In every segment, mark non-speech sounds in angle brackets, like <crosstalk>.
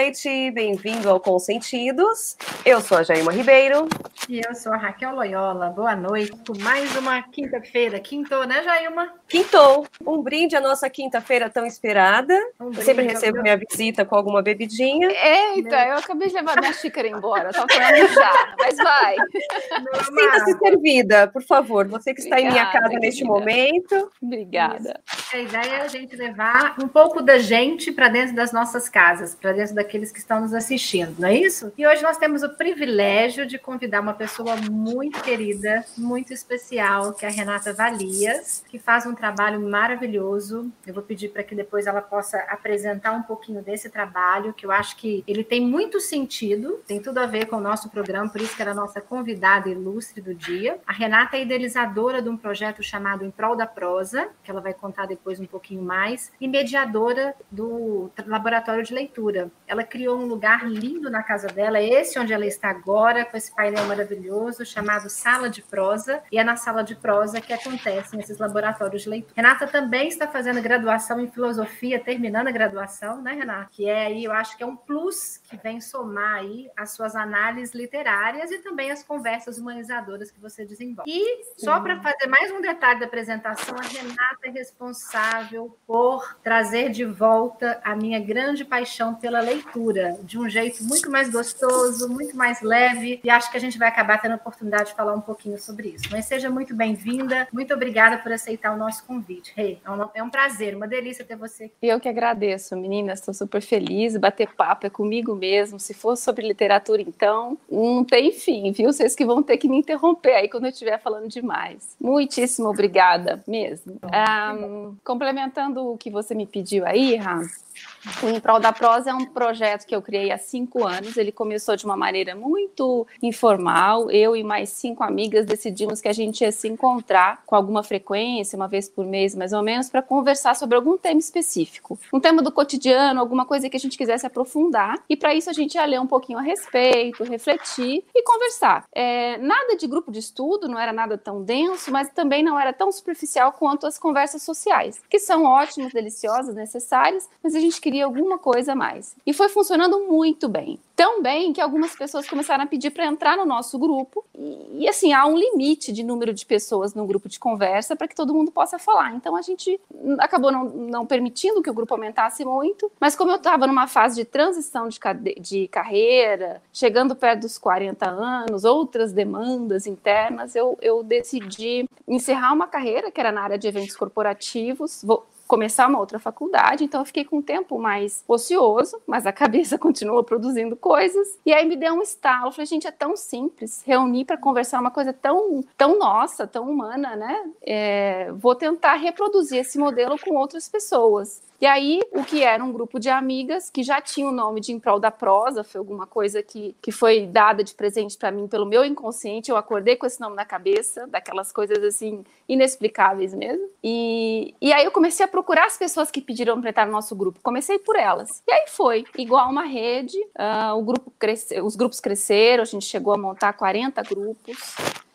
noite, bem-vindo ao Consentidos. Eu sou a Jaima Ribeiro. E eu sou a Raquel Loyola. Boa noite. Mais uma quinta-feira. Quintou, né, Jaima? Quintou. Um brinde à nossa quinta-feira tão esperada. Um sempre recebo minha visita com alguma bebidinha. Eita, eu acabei de levar minha xícara embora. Só para já, mas vai. Sinta-se servida, por favor. Você que está Obrigada, em minha casa querida. neste momento. Obrigada. Isso. A ideia é a gente levar um pouco da gente para dentro das nossas casas, para dentro daqueles que estão nos assistindo, não é isso? E hoje nós temos o privilégio de convidar uma pessoa muito querida, muito especial, que é a Renata Valias, que faz um trabalho maravilhoso. Eu vou pedir para que depois ela possa apresentar um pouquinho desse trabalho, que eu acho que ele tem muito sentido, tem tudo a ver com o nosso programa, por isso que ela é a nossa convidada ilustre do dia. A Renata é idealizadora de um projeto chamado Em Prol da Prosa, que ela vai contar depois um pouquinho mais, e mediadora do laboratório de leitura. Ela criou um lugar lindo na casa dela, é esse onde ela está agora, com esse painel maravilhoso chamado Sala de Prosa, e é na Sala de Prosa que acontecem esses laboratórios de leitura. Renata também está fazendo graduação em filosofia, terminando a graduação, né, Renata? Que é aí, eu acho que é um plus que vem somar aí as suas análises literárias e também as conversas humanizadoras que você desenvolve. E só para fazer mais um detalhe da apresentação, a Renata é responsável por trazer de volta a minha grande paixão pela leitura, de um jeito muito mais gostoso, muito mais leve, e acho que a gente vai acabar tendo a oportunidade de falar um pouquinho sobre isso. Mas seja muito bem-vinda, muito obrigada por aceitar o nosso convite. Hey, é, um, é um prazer, uma delícia ter você aqui. Eu que agradeço, meninas, estou super feliz, bater papo é comigo mesmo, se for sobre literatura, então, não tem fim, viu? Vocês que vão ter que me interromper aí quando eu estiver falando demais. Muitíssimo obrigada mesmo. Um, complementando o que você me pediu aí, Ram, o Em Prol da Prosa é um projeto que eu criei há cinco anos. Ele começou de uma maneira muito informal. Eu e mais cinco amigas decidimos que a gente ia se encontrar com alguma frequência, uma vez por mês mais ou menos, para conversar sobre algum tema específico. Um tema do cotidiano, alguma coisa que a gente quisesse aprofundar. E para isso a gente ia ler um pouquinho a respeito, refletir e conversar. É, nada de grupo de estudo, não era nada tão denso, mas também não era tão superficial quanto as conversas sociais, que são ótimas, deliciosas, necessárias, mas a gente queria alguma coisa a mais. E foi funcionando muito bem. Tão bem que algumas pessoas começaram a pedir para entrar no nosso grupo. E, e, assim, há um limite de número de pessoas no grupo de conversa para que todo mundo possa falar. Então a gente acabou não, não permitindo que o grupo aumentasse muito. Mas como eu estava numa fase de transição de, de carreira, chegando perto dos 40 anos, outras demandas internas, eu, eu decidi encerrar uma carreira que era na área de eventos corporativos. Vou, começar uma outra faculdade, então eu fiquei com um tempo mais ocioso, mas a cabeça <laughs> continua produzindo coisas. E aí me deu um estalo, eu falei, gente, é tão simples reunir para conversar uma coisa tão, tão nossa, tão humana, né? É, vou tentar reproduzir esse modelo com outras pessoas. E aí, o que era um grupo de amigas que já tinha o nome de Em Prol da Prosa, foi alguma coisa que, que foi dada de presente para mim pelo meu inconsciente. Eu acordei com esse nome na cabeça, daquelas coisas assim, inexplicáveis mesmo. E, e aí eu comecei a procurar as pessoas que pediram para entrar no nosso grupo. Comecei por elas. E aí foi, igual uma rede, uh, o grupo cresce, os grupos cresceram, a gente chegou a montar 40 grupos.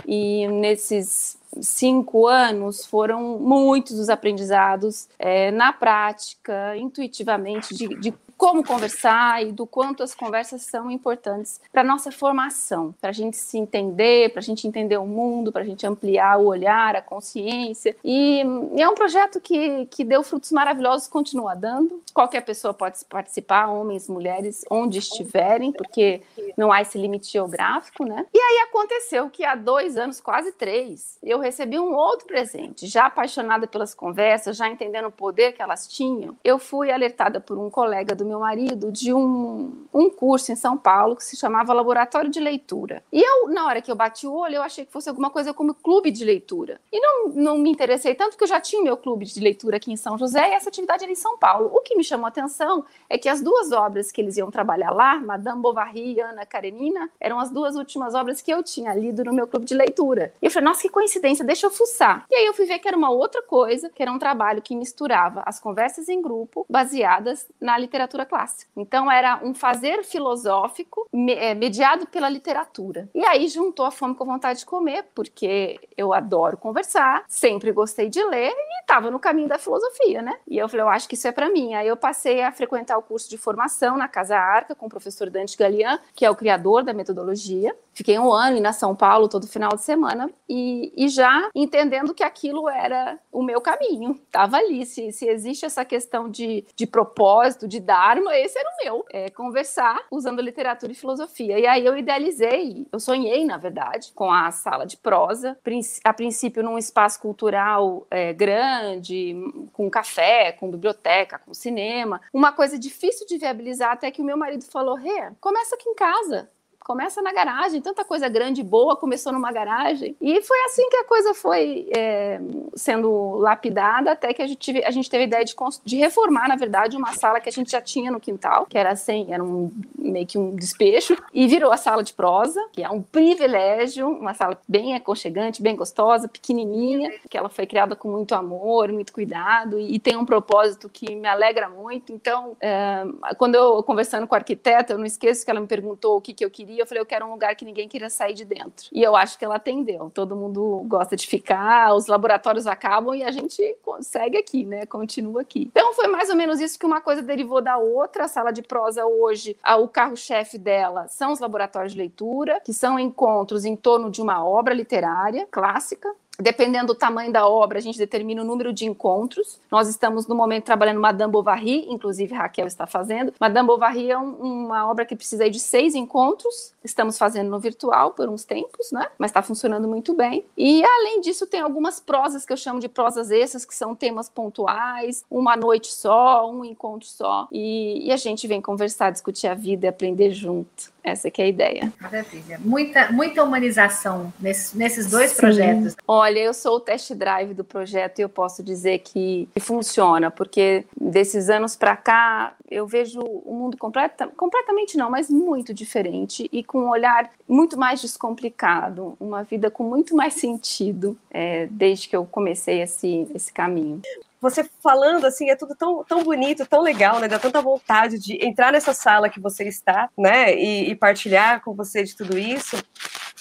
E nesses cinco anos foram muitos os aprendizados é, na prática, intuitivamente, de, de como conversar e do quanto as conversas são importantes para nossa formação, para a gente se entender, para a gente entender o mundo, para a gente ampliar o olhar, a consciência. E, e, é um projeto que, que deu frutos maravilhosos, continua dando. Qualquer pessoa pode participar, homens, mulheres, onde estiverem, porque não há esse limite geográfico, né? E aí aconteceu que há dois anos, quase três, eu recebi um outro presente. Já apaixonada pelas conversas, já entendendo o poder que elas tinham, eu fui alertada por um colega do meu marido de um, um curso em São Paulo que se chamava Laboratório de Leitura. E eu, na hora que eu bati o olho, eu achei que fosse alguma coisa como clube de leitura. E não, não me interessei tanto, porque eu já tinha meu clube de leitura aqui em São José e essa atividade era em São Paulo. O que me chamou a atenção é que as duas obras que eles iam trabalhar lá, Madame Bovary e Ana Karenina, eram as duas últimas obras que eu tinha lido no meu clube de leitura. E eu falei, nossa, que coincidência, deixa eu fuçar. E aí eu fui ver que era uma outra coisa, que era um trabalho que misturava as conversas em grupo, baseadas na literatura literatura clássica. Então era um fazer filosófico é, mediado pela literatura. E aí juntou a fome com a vontade de comer, porque eu adoro conversar, sempre gostei de ler e estava no caminho da filosofia, né? E eu falei, eu acho que isso é para mim. Aí eu passei a frequentar o curso de formação na Casa Arca com o professor Dante Galian, que é o criador da metodologia. Fiquei um ano na São Paulo todo final de semana e, e já entendendo que aquilo era o meu caminho. Tava ali. Se, se existe essa questão de, de propósito, de dharma, esse era o meu. É conversar usando literatura e filosofia. E aí eu idealizei, eu sonhei, na verdade, com a sala de prosa, a princípio num espaço cultural é, grande, com café, com biblioteca, com cinema. Uma coisa difícil de viabilizar, até que o meu marido falou: Rê, começa aqui em casa começa na garagem, tanta coisa grande e boa começou numa garagem. E foi assim que a coisa foi é, sendo lapidada, até que a gente, tive, a gente teve a ideia de, de, reformar, na verdade, uma sala que a gente já tinha no quintal, que era assim, era um, meio que um despejo, e virou a sala de prosa, que é um privilégio, uma sala bem aconchegante, bem gostosa, pequenininha, que ela foi criada com muito amor, muito cuidado, e, e tem um propósito que me alegra muito. Então, é, quando eu conversando com a arquiteta, eu não esqueço que ela me perguntou o que, que eu queria eu falei, eu quero um lugar que ninguém queria sair de dentro. E eu acho que ela atendeu. Todo mundo gosta de ficar, os laboratórios acabam e a gente segue aqui, né? Continua aqui. Então foi mais ou menos isso que uma coisa derivou da outra. A sala de prosa hoje, o carro-chefe dela são os laboratórios de leitura, que são encontros em torno de uma obra literária clássica, Dependendo do tamanho da obra, a gente determina o número de encontros. Nós estamos, no momento, trabalhando Madame Bovary, inclusive Raquel está fazendo. Madame Bovary é um, uma obra que precisa de seis encontros. Estamos fazendo no virtual por uns tempos, né? Mas está funcionando muito bem. E, além disso, tem algumas prosas que eu chamo de prosas extras, que são temas pontuais, uma noite só, um encontro só. E, e a gente vem conversar, discutir a vida e aprender junto. Essa que é a ideia. Maravilha. Muita, muita humanização nesses, nesses dois Sim. projetos. Olha, eu sou o test drive do projeto e eu posso dizer que, que funciona, porque desses anos para cá eu vejo o mundo completa, completamente não, mas muito diferente e com um olhar muito mais descomplicado, uma vida com muito mais sentido é, desde que eu comecei esse, esse caminho você falando assim, é tudo tão, tão bonito, tão legal, né? Dá tanta vontade de entrar nessa sala que você está, né? E, e partilhar com você de tudo isso.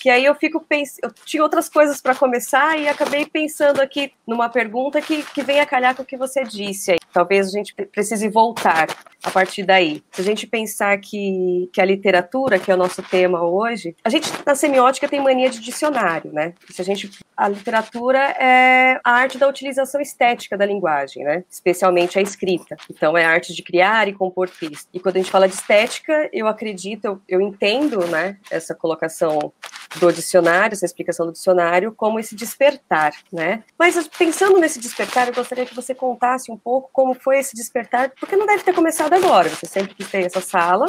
Que aí eu fico pensando, eu tinha outras coisas para começar e acabei pensando aqui numa pergunta que, que vem a calhar com o que você disse. Aí. Talvez a gente precise voltar a partir daí. Se a gente pensar que, que a literatura, que é o nosso tema hoje, a gente na semiótica tem mania de dicionário, né? Se a gente a literatura é a arte da utilização estética da linguagem, né? Especialmente a escrita. Então é a arte de criar e compor texto. E quando a gente fala de estética, eu acredito, eu, eu entendo, né, essa colocação do dicionário, essa explicação do dicionário, como esse despertar, né? Mas pensando nesse despertar, eu gostaria que você contasse um pouco como foi esse despertar, porque não deve ter começado agora, você sempre quis ter essa sala,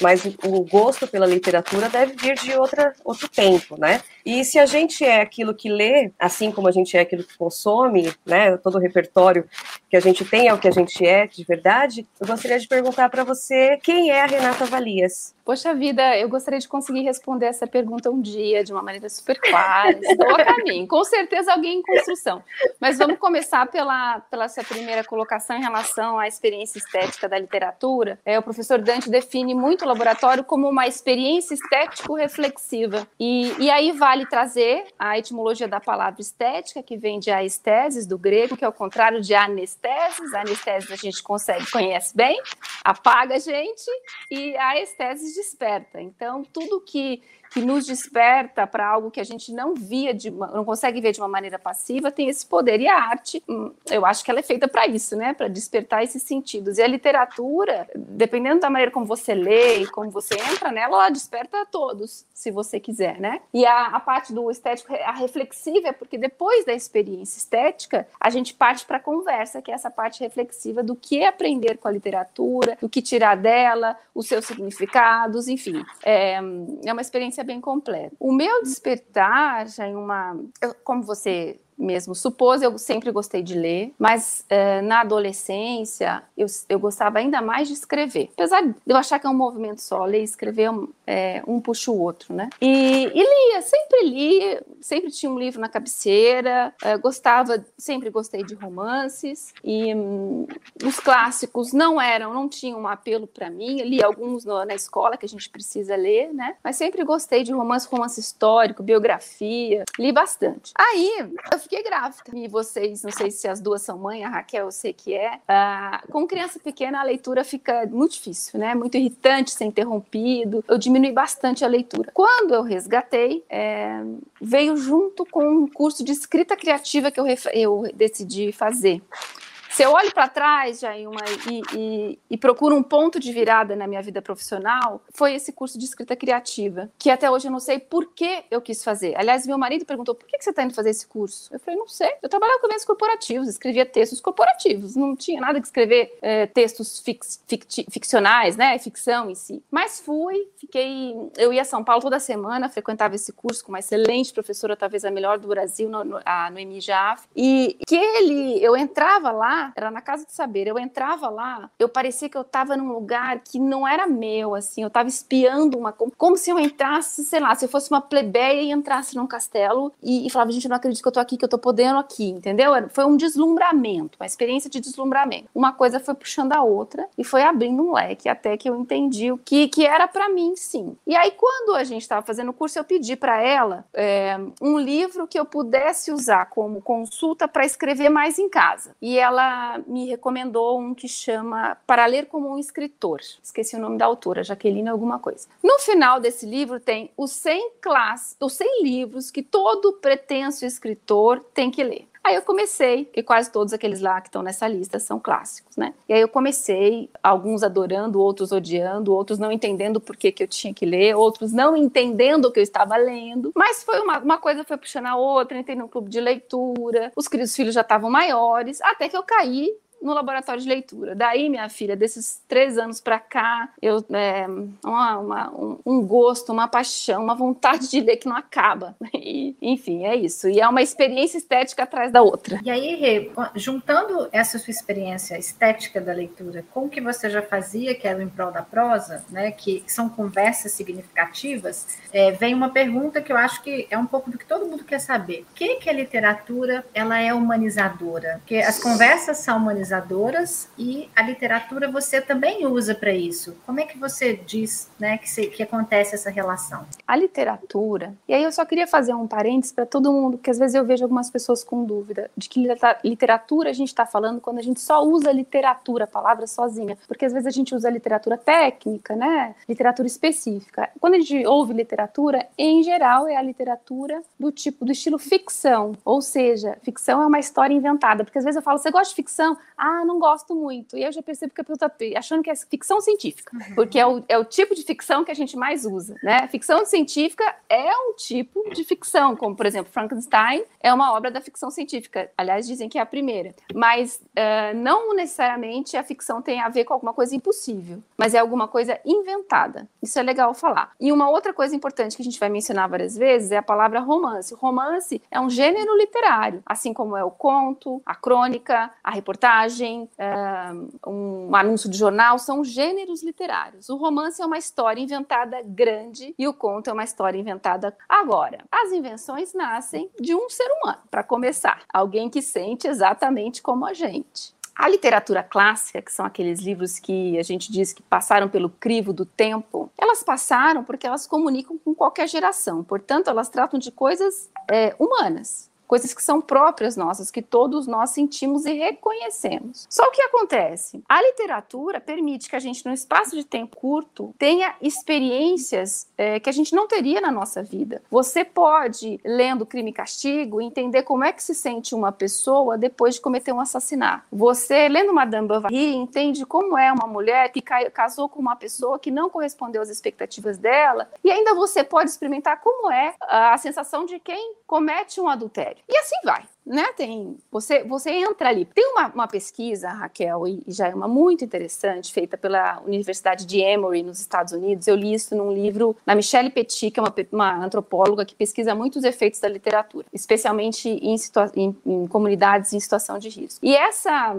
mas o gosto pela literatura deve vir de outra, outro tempo, né? E se a gente é aquilo que lê, assim como a gente é aquilo que consome, né? Todo o repertório que a gente tem é o que a gente é de verdade, eu gostaria de perguntar para você quem é a Renata Valias? Poxa vida, eu gostaria de conseguir responder essa pergunta um dia de uma maneira super clara. Estou a caminho. Com certeza alguém em construção. Mas vamos começar pela, pela sua primeira colocação em relação à experiência estética da literatura. É, o professor Dante define muito laboratório como uma experiência estético-reflexiva. E, e aí vale trazer a etimologia da palavra estética, que vem de aesteses, do grego, que é o contrário de anesteses. Anesteses a gente consegue, conhece bem, apaga a gente, e a esteses desperta. Então, tudo que que nos desperta para algo que a gente não via, de uma, não consegue ver de uma maneira passiva, tem esse poder. E a arte, hum, eu acho que ela é feita para isso, né? Para despertar esses sentidos. E a literatura, dependendo da maneira como você lê e como você entra nela, ela desperta a todos, se você quiser, né? E a, a parte do estético, a reflexiva, é porque depois da experiência estética, a gente parte para a conversa, que é essa parte reflexiva do que aprender com a literatura, do que tirar dela, os seus significados, enfim. É, é uma experiência bem completa. O meu despertar já em uma, eu, como você mesmo supôs, eu sempre gostei de ler, mas é, na adolescência eu, eu gostava ainda mais de escrever. Apesar de eu achar que é um movimento só, ler e escrever é, um puxa o outro, né? E, e lia, sempre li, sempre tinha um livro na cabeceira, é, gostava, sempre gostei de romances e hum, os clássicos não eram, não tinham um apelo para mim. li alguns no, na escola que a gente precisa ler, né? Mas sempre gostei de romance, romance histórico, biografia, li bastante. Aí eu fiquei grávida e vocês, não sei se as duas são mãe, a Raquel eu sei que é. Ah, com criança pequena a leitura fica muito difícil, né? Muito irritante, ser interrompido. Eu diminui bastante a leitura. Quando eu resgatei, é, veio junto com um curso de escrita criativa que eu, eu decidi fazer. Se eu olho para trás, já uma, e, e, e, procuro um ponto de virada na minha vida profissional, foi esse curso de escrita criativa, que até hoje eu não sei por que eu quis fazer. Aliás, meu marido perguntou: por que você está indo fazer esse curso? Eu falei: não sei. Eu trabalhava com eventos corporativos, escrevia textos corporativos, não tinha nada que escrever é, textos fix, ficti, ficcionais, né? Ficção em si. Mas fui, fiquei. Eu ia a São Paulo toda semana, frequentava esse curso com uma excelente professora, talvez a melhor do Brasil, no, no, a Noemi Jaff. E que ele, eu entrava lá era na Casa de Saber. Eu entrava lá, eu parecia que eu estava num lugar que não era meu, assim, eu estava espiando uma como se eu entrasse, sei lá, se eu fosse uma plebeia e entrasse num castelo e, e falava, gente, eu não acredito que eu tô aqui, que eu tô podendo aqui, entendeu? Foi um deslumbramento, uma experiência de deslumbramento. Uma coisa foi puxando a outra e foi abrindo um leque até que eu entendi o que, que era para mim, sim. E aí, quando a gente estava fazendo o curso, eu pedi para ela é, um livro que eu pudesse usar como consulta para escrever mais em casa. E ela me recomendou um que chama Para Ler como um Escritor. Esqueci o nome da autora, Jaqueline alguma coisa. No final desse livro tem os 100 classes, os 100 livros que todo pretenso escritor tem que ler. Aí eu comecei, que quase todos aqueles lá que estão nessa lista são clássicos, né? E aí eu comecei, alguns adorando, outros odiando, outros não entendendo por que, que eu tinha que ler, outros não entendendo o que eu estava lendo. Mas foi uma, uma coisa foi puxando a outra, entrei no clube de leitura, os queridos filhos já estavam maiores, até que eu caí no laboratório de leitura. Daí, minha filha, desses três anos para cá, eu é, uma, uma, um, um, gosto, uma paixão, uma vontade de ler que não acaba. <laughs> E, enfim, é isso. E é uma experiência estética atrás da outra. E aí, Rê, juntando essa sua experiência estética da leitura com o que você já fazia, que era o em prol da prosa, né, que são conversas significativas, é, vem uma pergunta que eu acho que é um pouco do que todo mundo quer saber. O que, que a literatura ela é humanizadora? Porque as conversas são humanizadoras humanizadoras e a literatura você também usa para isso. Como é que você diz né, que, se, que acontece essa relação? A literatura, e aí eu só queria fazer um parênteses para todo mundo, que às vezes eu vejo algumas pessoas com dúvida de que literatura a gente está falando quando a gente só usa literatura, a palavra sozinha, porque às vezes a gente usa literatura técnica, né, literatura específica. Quando a gente ouve literatura, em geral é a literatura do tipo, do estilo ficção, ou seja, ficção é uma história inventada, porque às vezes eu falo, você gosta de ficção? Ah, não gosto muito. E eu já percebo que a pessoa está achando que é ficção científica, uhum. porque é o, é o tipo de ficção que a gente mais usa, né? Ficção científica é um tipo de ficção, como, por exemplo, Frankenstein é uma obra da ficção científica. Aliás, dizem que é a primeira. Mas uh, não necessariamente a ficção tem a ver com alguma coisa impossível, mas é alguma coisa inventada. Isso é legal falar. E uma outra coisa importante que a gente vai mencionar várias vezes é a palavra romance. O romance é um gênero literário, assim como é o conto, a crônica, a reportagem, reportagem, um anúncio de jornal, são gêneros literários. O romance é uma história inventada grande e o conto é uma história inventada agora. As invenções nascem de um ser humano, para começar, alguém que sente exatamente como a gente. A literatura clássica, que são aqueles livros que a gente diz que passaram pelo crivo do tempo, elas passaram porque elas comunicam com qualquer geração. Portanto, elas tratam de coisas é, humanas coisas que são próprias nossas, que todos nós sentimos e reconhecemos. Só o que acontece? A literatura permite que a gente, num espaço de tempo curto, tenha experiências é, que a gente não teria na nossa vida. Você pode, lendo Crime e Castigo, entender como é que se sente uma pessoa depois de cometer um assassinato. Você, lendo Madame Bovary, entende como é uma mulher que casou com uma pessoa que não correspondeu às expectativas dela, e ainda você pode experimentar como é a sensação de quem comete um adultério. E assim vai né? Tem, você, você entra ali. Tem uma, uma pesquisa, Raquel, e, e já é uma muito interessante, feita pela Universidade de Emory, nos Estados Unidos. Eu li isso num livro da Michelle Petit, que é uma, uma antropóloga que pesquisa muitos efeitos da literatura, especialmente em, em, em comunidades em situação de risco. E essa,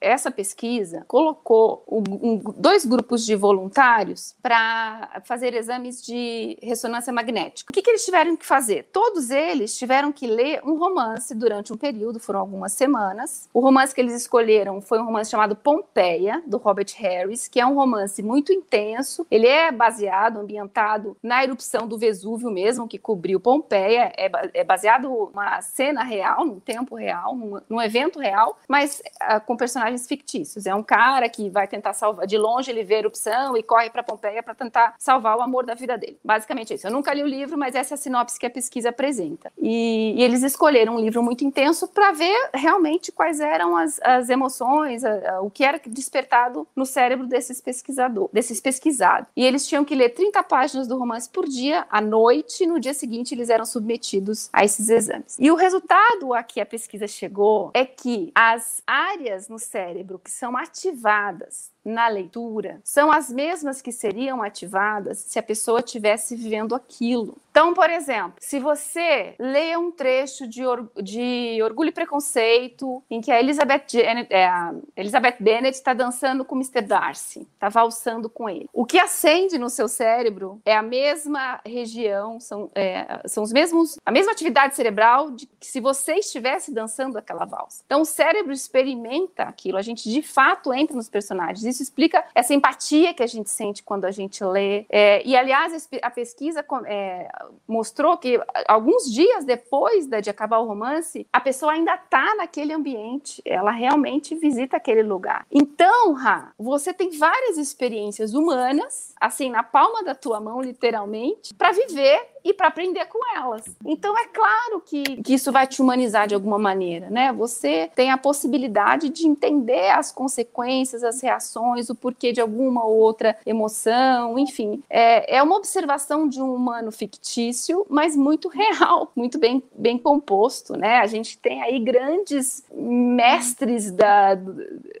essa pesquisa colocou um, dois grupos de voluntários para fazer exames de ressonância magnética. O que, que eles tiveram que fazer? Todos eles tiveram que ler um romance durante um período, foram algumas semanas. O romance que eles escolheram foi um romance chamado Pompeia, do Robert Harris, que é um romance muito intenso. Ele é baseado, ambientado na erupção do Vesúvio mesmo, que cobriu Pompeia. É, é baseado numa cena real, num tempo real, num, num evento real, mas uh, com personagens fictícios. É um cara que vai tentar salvar, de longe ele vê a erupção e corre para Pompeia para tentar salvar o amor da vida dele. Basicamente é isso. Eu nunca li o livro, mas essa é a sinopse que a pesquisa apresenta. E, e eles escolheram um livro muito intenso para ver realmente quais eram as, as emoções, a, a, o que era despertado no cérebro desses pesquisadores, desses pesquisados. E eles tinham que ler 30 páginas do romance por dia, à noite, e no dia seguinte eles eram submetidos a esses exames. E o resultado a que a pesquisa chegou é que as áreas no cérebro que são ativadas na leitura são as mesmas que seriam ativadas se a pessoa estivesse vivendo aquilo. Então, por exemplo, se você lê um trecho de, or de Orgulho e Preconceito, em que a Elizabeth, é, a Elizabeth Bennet está dançando com Mr. Darcy, está valsando com ele. O que acende no seu cérebro é a mesma região, são, é, são os mesmos, a mesma atividade cerebral de que se você estivesse dançando aquela valsa. Então, o cérebro experimenta aquilo, a gente de fato entra nos personagens isso explica essa empatia que a gente sente quando a gente lê. É, e, aliás, a pesquisa é, mostrou que alguns dias depois de acabar o romance, a pessoa ainda está naquele ambiente, ela realmente visita aquele lugar. Então, Ra, você tem várias experiências humanas, assim, na palma da tua mão, literalmente, para viver e para aprender com elas. Então é claro que, que isso vai te humanizar de alguma maneira, né? Você tem a possibilidade de entender as consequências, as reações, o porquê de alguma ou outra emoção, enfim. É, é uma observação de um humano fictício, mas muito real, muito bem, bem composto, né? A gente tem aí grandes mestres da,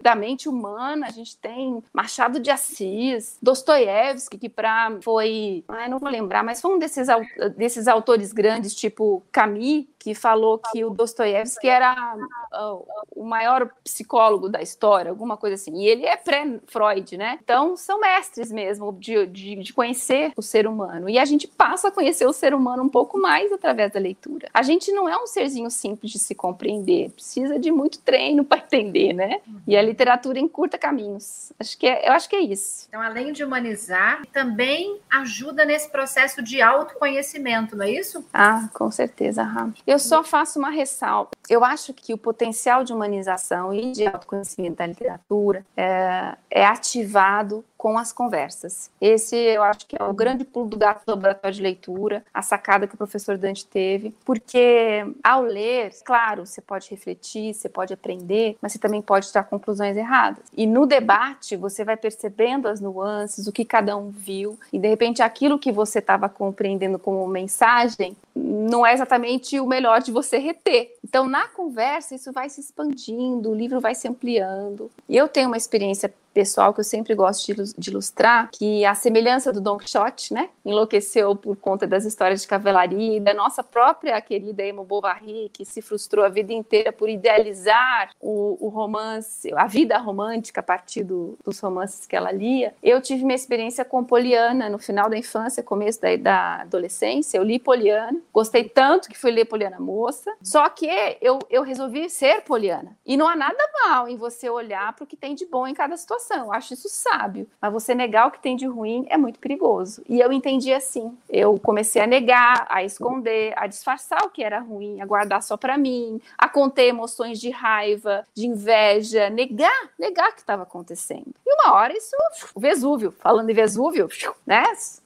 da mente humana, a gente tem Machado de Assis, Dostoiévski, que para foi, não vou lembrar, mas foi um desses desses autores grandes, tipo Camus, que falou que o Dostoiévski era uh, o maior psicólogo da história, alguma coisa assim. E ele é pré-Freud, né? Então, são mestres mesmo de, de, de, conhecer o ser humano. E a gente passa a conhecer o ser humano um pouco mais através da leitura. A gente não é um serzinho simples de se compreender, precisa de muito treino <laughs> para entender, né? E a literatura encurta caminhos. Acho que é, eu acho que é isso. Então, além de humanizar, também ajuda nesse processo de autoconhecimento, não é isso? Ah, com certeza, Rafa. Eu só faço uma ressalva. Eu acho que o potencial de humanização e de autoconhecimento da literatura é, é ativado com as conversas. Esse eu acho que é o grande pulo do gato do laboratório de leitura, a sacada que o professor Dante teve, porque ao ler, claro, você pode refletir, você pode aprender, mas você também pode tirar conclusões erradas. E no debate, você vai percebendo as nuances, o que cada um viu, e de repente aquilo que você estava compreendendo como mensagem não é exatamente o melhor de você reter. Então, na conversa, isso vai se expandindo, o livro vai se ampliando. Eu tenho uma experiência pessoal que eu sempre gosto de ilustrar, que a semelhança do Don Quixote, né, enlouqueceu por conta das histórias de cavalaria e da nossa própria querida Emma Bovary, que se frustrou a vida inteira por idealizar o, o romance, a vida romântica a partir do, dos romances que ela lia. Eu tive minha experiência com Poliana no final da infância, começo da, da adolescência. Eu li Poliana, gostei tanto que fui ler Poliana moça, só que eu, eu resolvi ser Poliana. E não há nada mal em você olhar para o que tem de bom em cada situação situação. Acho isso sábio. Mas você negar o que tem de ruim é muito perigoso. E eu entendi assim. Eu comecei a negar, a esconder, a disfarçar o que era ruim, a guardar só para mim, a conter emoções de raiva, de inveja, negar, negar o que estava acontecendo. E uma hora isso, Vesúvio, falando em Vesúvio, né?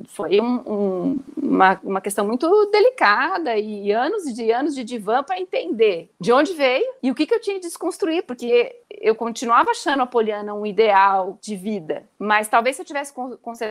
Foi um, um, uma, uma questão muito delicada e anos de anos de divã para entender de onde veio e o que, que eu tinha de desconstruir, porque eu continuava achando a Poliana um ideal de vida. Mas talvez se eu tivesse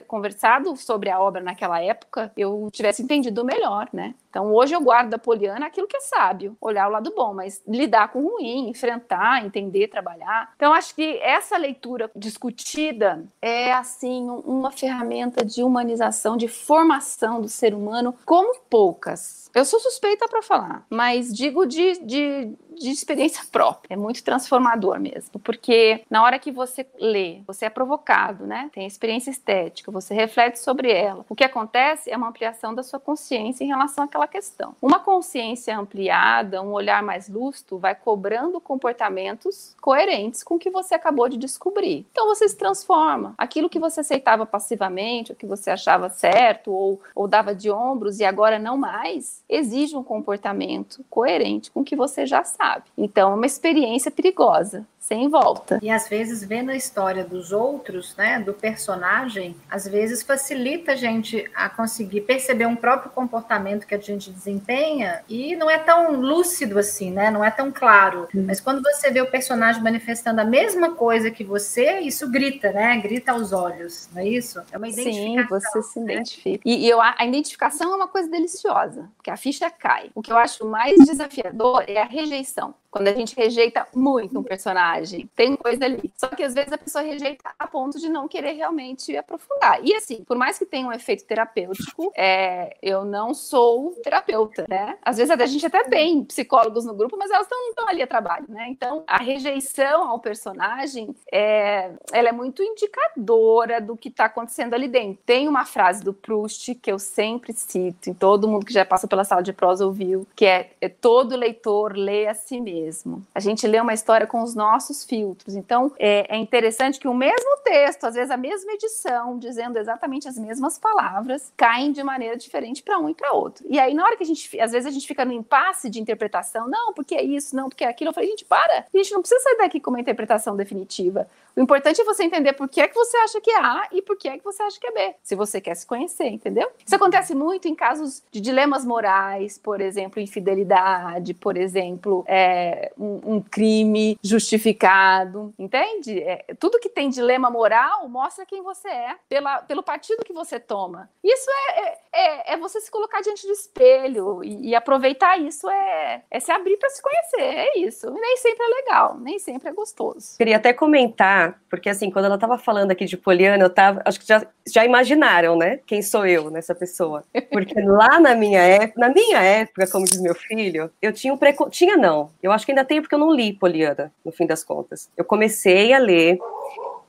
conversado sobre a obra naquela época, eu tivesse entendido melhor, né? Então hoje eu guardo da Poliana aquilo que é sábio, olhar o lado bom, mas lidar com o ruim, enfrentar, entender, trabalhar. Então acho que essa leitura discutida é assim uma ferramenta de humanização, de formação do ser humano como poucas. Eu sou suspeita para falar, mas digo de, de, de experiência <laughs> própria. É muito transformador mesmo, porque na hora que você lê, você é provocado, né? Tem experiência estética, você reflete sobre ela. O que acontece é uma ampliação da sua consciência em relação àquela questão. Uma consciência ampliada, um olhar mais lustro, vai cobrando comportamentos coerentes com o que você acabou de descobrir. Então você se transforma. Aquilo que você aceitava passivamente, o que você achava certo ou, ou dava de ombros e agora não mais, exige um comportamento coerente com o que você já sabe. Então, é uma experiência perigosa sem volta. E às vezes vendo a história dos outros, né, do personagem, às vezes facilita a gente a conseguir perceber um próprio comportamento que a gente desempenha e não é tão lúcido assim, né? Não é tão claro. Hum. Mas quando você vê o personagem manifestando a mesma coisa que você, isso grita, né? Grita aos olhos, não é isso? É uma identificação. Sim, você se né? identifica. E, e eu, a identificação é uma coisa deliciosa, porque a ficha cai. O que eu acho mais desafiador é a rejeição. Quando a gente rejeita muito um personagem, tem coisa ali. Só que às vezes a pessoa rejeita a ponto de não querer realmente aprofundar. E assim, por mais que tenha um efeito terapêutico, é, eu não sou terapeuta, né? Às vezes a gente até tem psicólogos no grupo, mas elas não estão ali a trabalho, né? Então, a rejeição ao personagem, é, ela é muito indicadora do que está acontecendo ali dentro. Tem uma frase do Proust que eu sempre cito, e todo mundo que já passa pela sala de prosa ouviu, que é, é todo leitor lê a si mesmo. A gente lê uma história com os nossos filtros. Então, é, é interessante que o mesmo texto, às vezes a mesma edição, dizendo exatamente as mesmas palavras, caem de maneira diferente para um e para outro. E aí, na hora que a gente, às vezes a gente fica no impasse de interpretação, não, porque é isso, não, porque é aquilo, eu falei, gente, para, a gente não precisa sair daqui com uma interpretação definitiva. O importante é você entender por que é que você acha que é A e por que é que você acha que é B, se você quer se conhecer, entendeu? Isso acontece muito em casos de dilemas morais, por exemplo, infidelidade, por exemplo, é, um, um, crime justificado, entende? É, tudo que tem dilema moral mostra quem você é pela, pelo partido que você toma. Isso é, é, é, é você se colocar diante do espelho e, e aproveitar isso é, é se abrir para se conhecer, é isso. E nem sempre é legal, nem sempre é gostoso. Queria até comentar porque assim, quando ela estava falando aqui de Poliana, eu tava, acho que já, já imaginaram, né, quem sou eu nessa pessoa. Porque lá na minha época, na minha época, como diz meu filho, eu tinha um preconceito, tinha não, eu acho que ainda tenho porque eu não li Poliana, no fim das contas. Eu comecei a ler,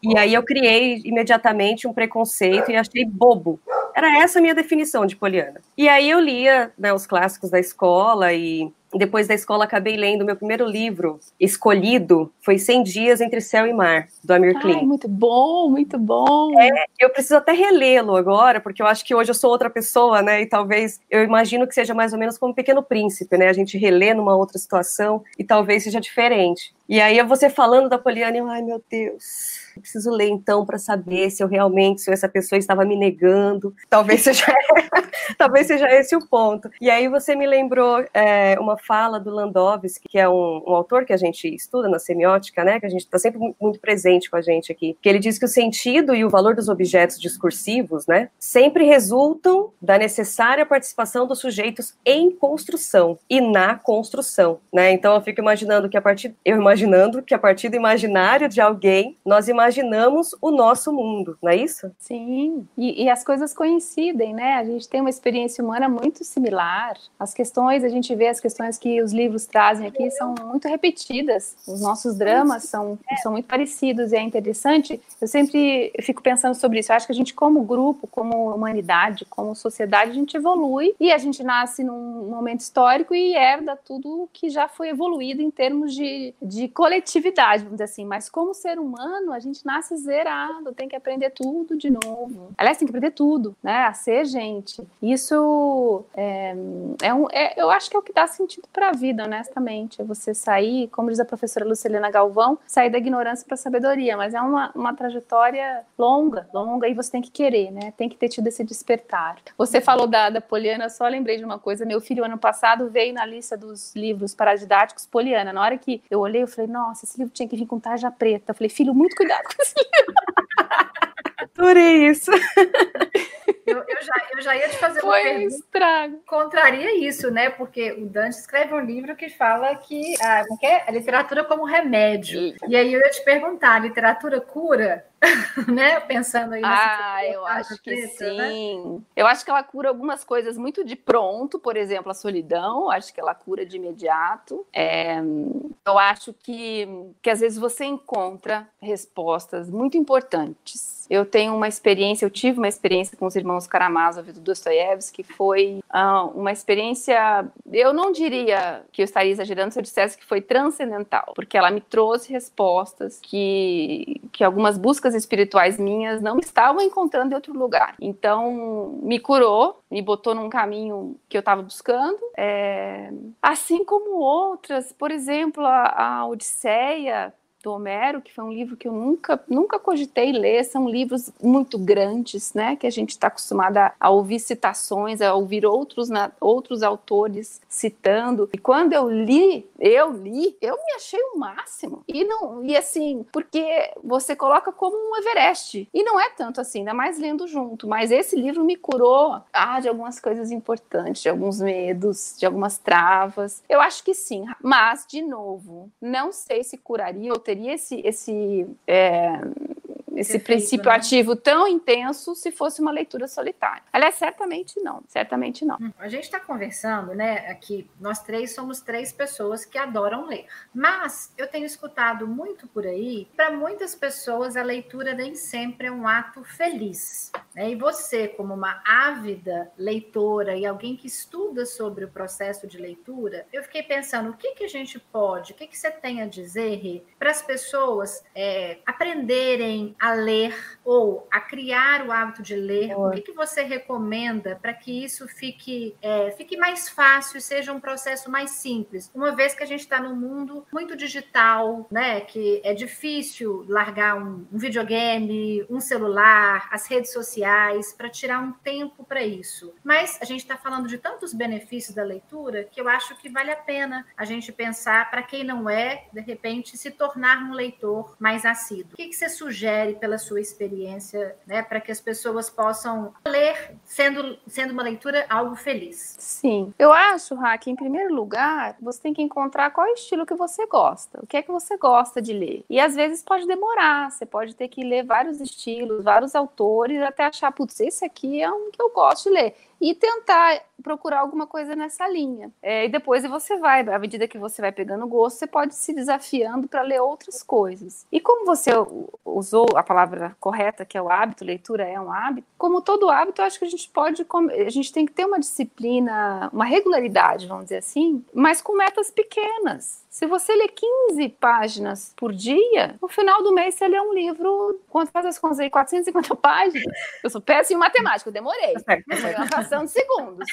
e aí eu criei imediatamente um preconceito e achei bobo. Era essa a minha definição de Poliana. E aí eu lia né, os clássicos da escola e depois da escola acabei lendo meu primeiro livro escolhido foi 100 dias entre céu e mar do Amir Klink. muito bom, muito bom. É, eu preciso até relê-lo agora porque eu acho que hoje eu sou outra pessoa, né? E talvez eu imagino que seja mais ou menos como um Pequeno Príncipe, né? A gente relê numa outra situação e talvez seja diferente. E aí você falando da Poliana, eu, ai meu Deus preciso ler então para saber se eu realmente, se essa pessoa estava me negando. Talvez seja, <laughs> talvez seja esse o ponto. E aí você me lembrou é, uma fala do Landowski, que é um, um, autor que a gente estuda na semiótica, né? Que a gente está sempre muito presente com a gente aqui. Que ele diz que o sentido e o valor dos objetos discursivos, né, sempre resultam da necessária participação dos sujeitos em construção e na construção, né? Então eu fico imaginando que a partir, eu imaginando que a partir do imaginário de alguém, nós imaginamos o nosso mundo, não é isso? Sim, e, e, as coisas coincidem, né? A gente tem uma experiência humana muito similar. As questões, a gente vê as questões que os livros trazem aqui são muito repetidas. Os nossos dramas são, são muito parecidos e é interessante. Eu sempre fico pensando sobre isso. Eu acho que a gente, como grupo, como humanidade, como sociedade, a gente evolui e a gente nasce num momento histórico e herda tudo que já foi evoluído em termos de, de coletividade, vamos dizer assim. Mas como ser humano, a gente nasce zerado, tem que aprender tudo de novo. Aliás, tem que aprender tudo, né? A ser gente. Isso é, é um, é, eu acho que é o que dá sentido para a vida, honestamente. É você sair, como diz a professora Lucilena Galvão, sair da ignorância para sabedoria. Mas é uma, uma trajetória longa, longa, e você tem que querer, né? Tem que ter tido esse despertar. Você falou da, da Poliana, só lembrei de uma coisa. Meu filho, ano passado, veio na lista dos livros paradidáticos Poliana. Na hora que eu olhei, eu falei, nossa, esse livro tinha que vir com tarja preta. Eu falei, filho, muito cuidado com esse livro. <laughs> Adorei isso. <laughs> Eu, eu, já, eu já ia te fazer Foi uma pergunta. estrago. Contraria isso, né? Porque o Dante escreve um livro que fala que a, como que é? a literatura como remédio. E aí eu ia te perguntar, a literatura cura? <laughs> né? Pensando aí Ah, eu acho que né? sim. Eu acho que ela cura algumas coisas muito de pronto, por exemplo, a solidão, acho que ela cura de imediato. É, eu acho que, que às vezes você encontra respostas muito importantes. Eu tenho uma experiência, eu tive uma experiência com os irmãos Karamazov do Dostoiévski, que foi ah, uma experiência, eu não diria que eu estaria exagerando se eu dissesse que foi transcendental, porque ela me trouxe respostas que, que algumas buscas espirituais minhas não estavam encontrando em outro lugar. Então, me curou, me botou num caminho que eu estava buscando, é, assim como outras, por exemplo, a, a Odisseia, do Homero, que foi um livro que eu nunca, nunca cogitei ler, são livros muito grandes, né, que a gente está acostumada a, ouvir citações, a ouvir outros, na, outros autores citando, e quando eu li, eu li, eu me achei o máximo, e não, e assim, porque você coloca como um Everest, e não é tanto assim, ainda mais lendo junto, mas esse livro me curou, ah, de algumas coisas importantes, de alguns medos, de algumas travas, eu acho que sim, mas, de novo, não sei se curaria ou teria esse, esse, é, esse princípio né? ativo tão intenso se fosse uma leitura solitária. Aliás, certamente não, certamente não. A gente está conversando, né? Aqui, nós três somos três pessoas que adoram ler. Mas eu tenho escutado muito por aí, para muitas pessoas a leitura nem sempre é um ato feliz. né? E você, como uma ávida leitora e alguém que estuda sobre o processo de leitura, eu fiquei pensando o que, que a gente pode, o que, que você tem a dizer, para as pessoas é, aprenderem a ler ou a criar o hábito de ler? O Boa. que, que você recomenda para que isso fique, é, fique mais fácil, seja um processo mais simples? Uma vez que a gente está num mundo muito digital, né? Que é difícil largar um, um videogame, um celular, as redes sociais, para tirar um tempo para isso. Mas a gente está falando de tantos benefícios da leitura que eu acho que vale a pena a gente pensar, para quem não é, de repente, se tornar um leitor mais assíduo. O que, que você sugere pela sua experiência, né, para que as pessoas possam ler, sendo, sendo uma leitura algo feliz? Sim. Eu acho, Raque, em primeiro lugar, você tem que encontrar qual é estilo que você gosta. O que é que você gosta de ler? E às vezes pode demorar. Você pode ter que ler vários estilos, vários autores, até achar, putz, esse aqui é um que eu gosto de ler. E tentar procurar alguma coisa nessa linha. É, e depois você vai, à medida que você vai pegando gosto, você pode se desafiando para ler outras coisas. E como você usou a palavra correta, que é o hábito, leitura é um hábito, como todo hábito, eu acho que a gente pode, a gente tem que ter uma disciplina, uma regularidade, vamos dizer assim, mas com metas pequenas. Se você lê 15 páginas por dia, no final do mês você lê um livro, quanto faz as contas aí? 450 <laughs> páginas. Eu sou péssima em matemática, eu demorei. Tá tá Foi certo. uma fração de segundos.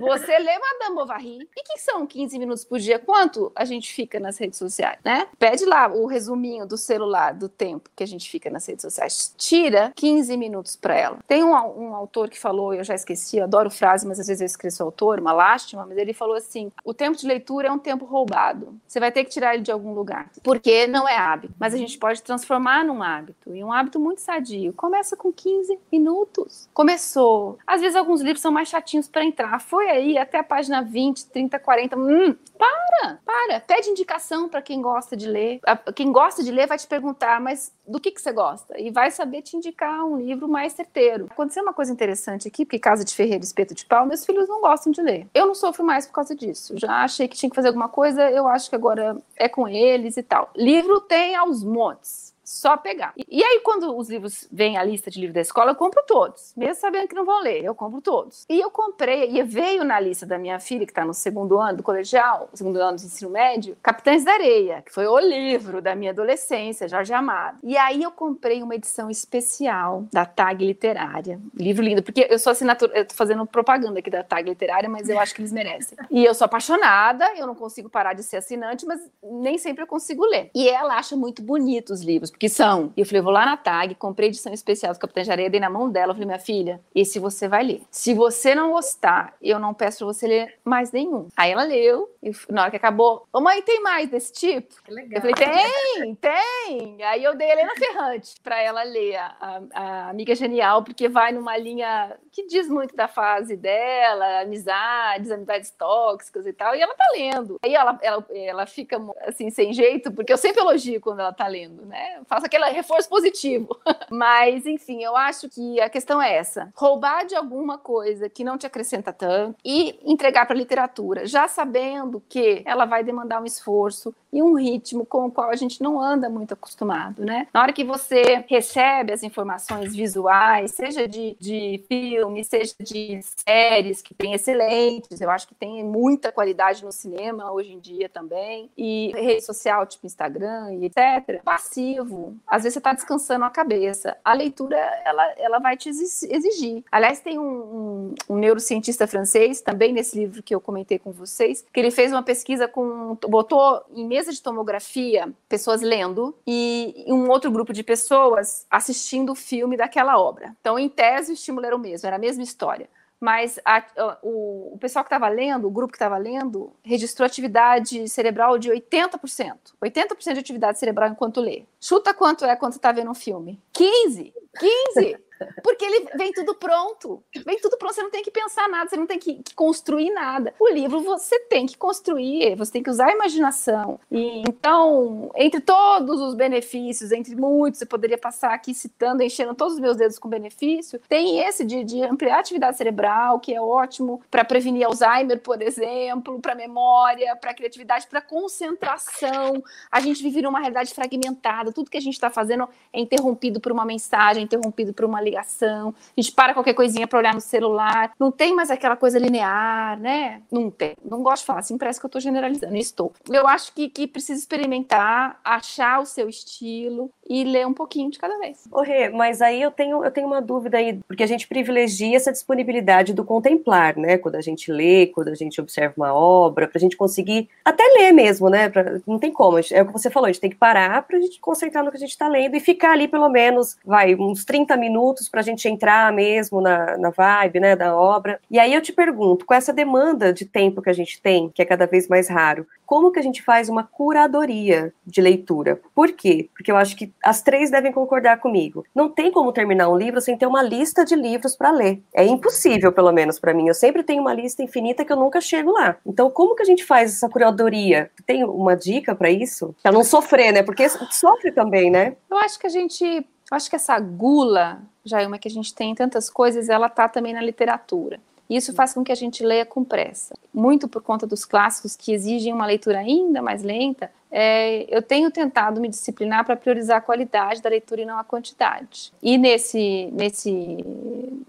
Você lê Madame Bovary. E que são 15 minutos por dia? Quanto a gente fica nas redes sociais, né? Pede lá o resuminho do celular, do tempo que a gente fica nas redes sociais. Tira 15 minutos para ela. Tem um, um autor que falou, eu já esqueci, eu adoro frase, mas às vezes eu esqueço o autor, uma lástima, mas ele falou assim: o tempo de leitura é um tempo roubado. Você vai ter que tirar ele de algum lugar. Porque não é hábito. Mas a gente pode transformar num hábito. E um hábito muito sadio. Começa com 15 minutos. Começou. Às vezes alguns livros são mais chatinhos para entrar. Foi aí até a página 20, 30, 40. Hum, para, para. Pede indicação para quem gosta de ler. Quem gosta de ler vai te perguntar, mas do que, que você gosta? E vai saber te indicar um livro mais certeiro. Aconteceu uma coisa interessante aqui, porque Casa de Ferreira e Espeto de Pau, meus filhos não gostam de ler. Eu não sofro mais por causa disso. Já achei que tinha que fazer alguma coisa, eu acho que agora é com eles e tal. Livro tem aos montes. Só pegar. E, aí, quando os livros vêm a lista de livros da escola, eu compro todos. Mesmo sabendo que não vão ler, eu compro todos. E eu comprei, e veio na lista da minha filha, que está no segundo ano do colegial, segundo ano do ensino médio, Capitães da Areia, que foi o livro da minha adolescência, Jorge Amado. E aí eu comprei uma edição especial da Tag Literária. Livro lindo, porque eu sou assinatura, eu tô fazendo propaganda aqui da Tag Literária, mas eu acho que eles merecem. <laughs> E eu sou apaixonada, eu não consigo parar de ser assinante, mas nem sempre eu consigo ler. E ela acha muito bonito os livros, que são. E eu falei, eu vou lá na TAG, comprei edição especial do Capitã de Areia, dei na mão dela, falei, minha filha, esse você vai ler. Se você não gostar, eu não peço pra você ler mais nenhum. Aí ela leu, e na hora que acabou, ô mãe, tem mais desse tipo? Que legal. Eu falei, tem, tem. Aí eu dei a Helena Ferrante para ela ler, a, a, Amiga Genial, porque vai numa linha que diz muito da fase dela, amizades, amizades tóxicas e tal, e ela tá lendo. Aí ela, ela, ela fica assim, sem jeito, porque eu sempre elogio quando ela tá lendo, né? Faço aquele reforço positivo. <laughs> Mas, enfim, eu acho que a questão é essa: roubar de alguma coisa que não te acrescenta tanto e entregar para literatura, já sabendo que ela vai demandar um esforço e um ritmo com o qual a gente não anda muito acostumado, né? Na hora que você recebe as informações visuais, seja de, de filme, seja de séries que tem excelentes, eu acho que tem muita qualidade no cinema hoje em dia também, e rede social tipo Instagram e etc. Passivo, às vezes você está descansando a cabeça. A leitura, ela, ela vai te exigir. Aliás, tem um, um, um neurocientista francês, também nesse livro que eu comentei com vocês, que ele fez uma pesquisa com, botou em mesa de tomografia pessoas lendo e um outro grupo de pessoas assistindo o filme daquela obra. Então, em tese, o estímulo era o mesmo, era a mesma história. Mas a, o, o, pessoal que estava lendo, o grupo que estava lendo, registrou atividade cerebral de 80%. 80% de atividade cerebral enquanto lê. Chuta quanto é quando você está vendo um filme? 15! 15! Porque ele vem tudo pronto. Vem tudo pronto, você não tem que pensar nada, você não tem que, construir nada. O livro você tem que construir, você tem que usar a imaginação. E então, entre todos os benefícios, entre muitos, eu poderia passar aqui citando, enchendo todos os meus dedos com benefício, tem esse de, de ampliar a atividade cerebral, que é ótimo para prevenir Alzheimer, por exemplo, para memória, para criatividade, para concentração. A gente vive numa realidade fragmentada, tudo que a gente está fazendo é interrompido por uma mensagem, é interrompido por uma ligação, a gente para qualquer coisinha para olhar no celular, não tem mais aquela coisa linear, né? Não tem. Não gosto de falar assim, parece que eu estou generalizando, estou. Eu acho que, que precisa experimentar, achar o seu estilo e ler um pouquinho de cada vez. Ô Rê, mas aí eu tenho, eu tenho uma dúvida aí, porque a gente privilegia essa disponibilidade do contemplar, né? Quando a gente lê, quando a gente observa uma obra, para a gente conseguir até ler mesmo, né? Pra, não tem como, é o que você falou, a gente tem que parar para a gente concentrar no que a gente está lendo e ficar ali pelo menos, vai, uns 30 minutos para a gente entrar mesmo na, na vibe, né, da obra. E aí eu te pergunto, com essa demanda de tempo que a gente tem, que é cada vez mais raro, como que a gente faz uma curadoria de leitura? Por quê? Porque eu acho que as três devem concordar comigo. Não tem como terminar um livro sem ter uma lista de livros para ler. É impossível, pelo menos para mim. Eu sempre tenho uma lista infinita que eu nunca chego lá. Então, como que a gente faz essa curadoria? Tem uma dica para isso? Para não sofrer, né? Porque sofre também, né? Eu acho que a gente eu acho que essa gula, já é uma que a gente tem em tantas coisas, ela está também na literatura. Isso faz com que a gente leia com pressa. Muito por conta dos clássicos que exigem uma leitura ainda mais lenta, é, eu tenho tentado me disciplinar para priorizar a qualidade da leitura e não a quantidade. E nesse, nesse,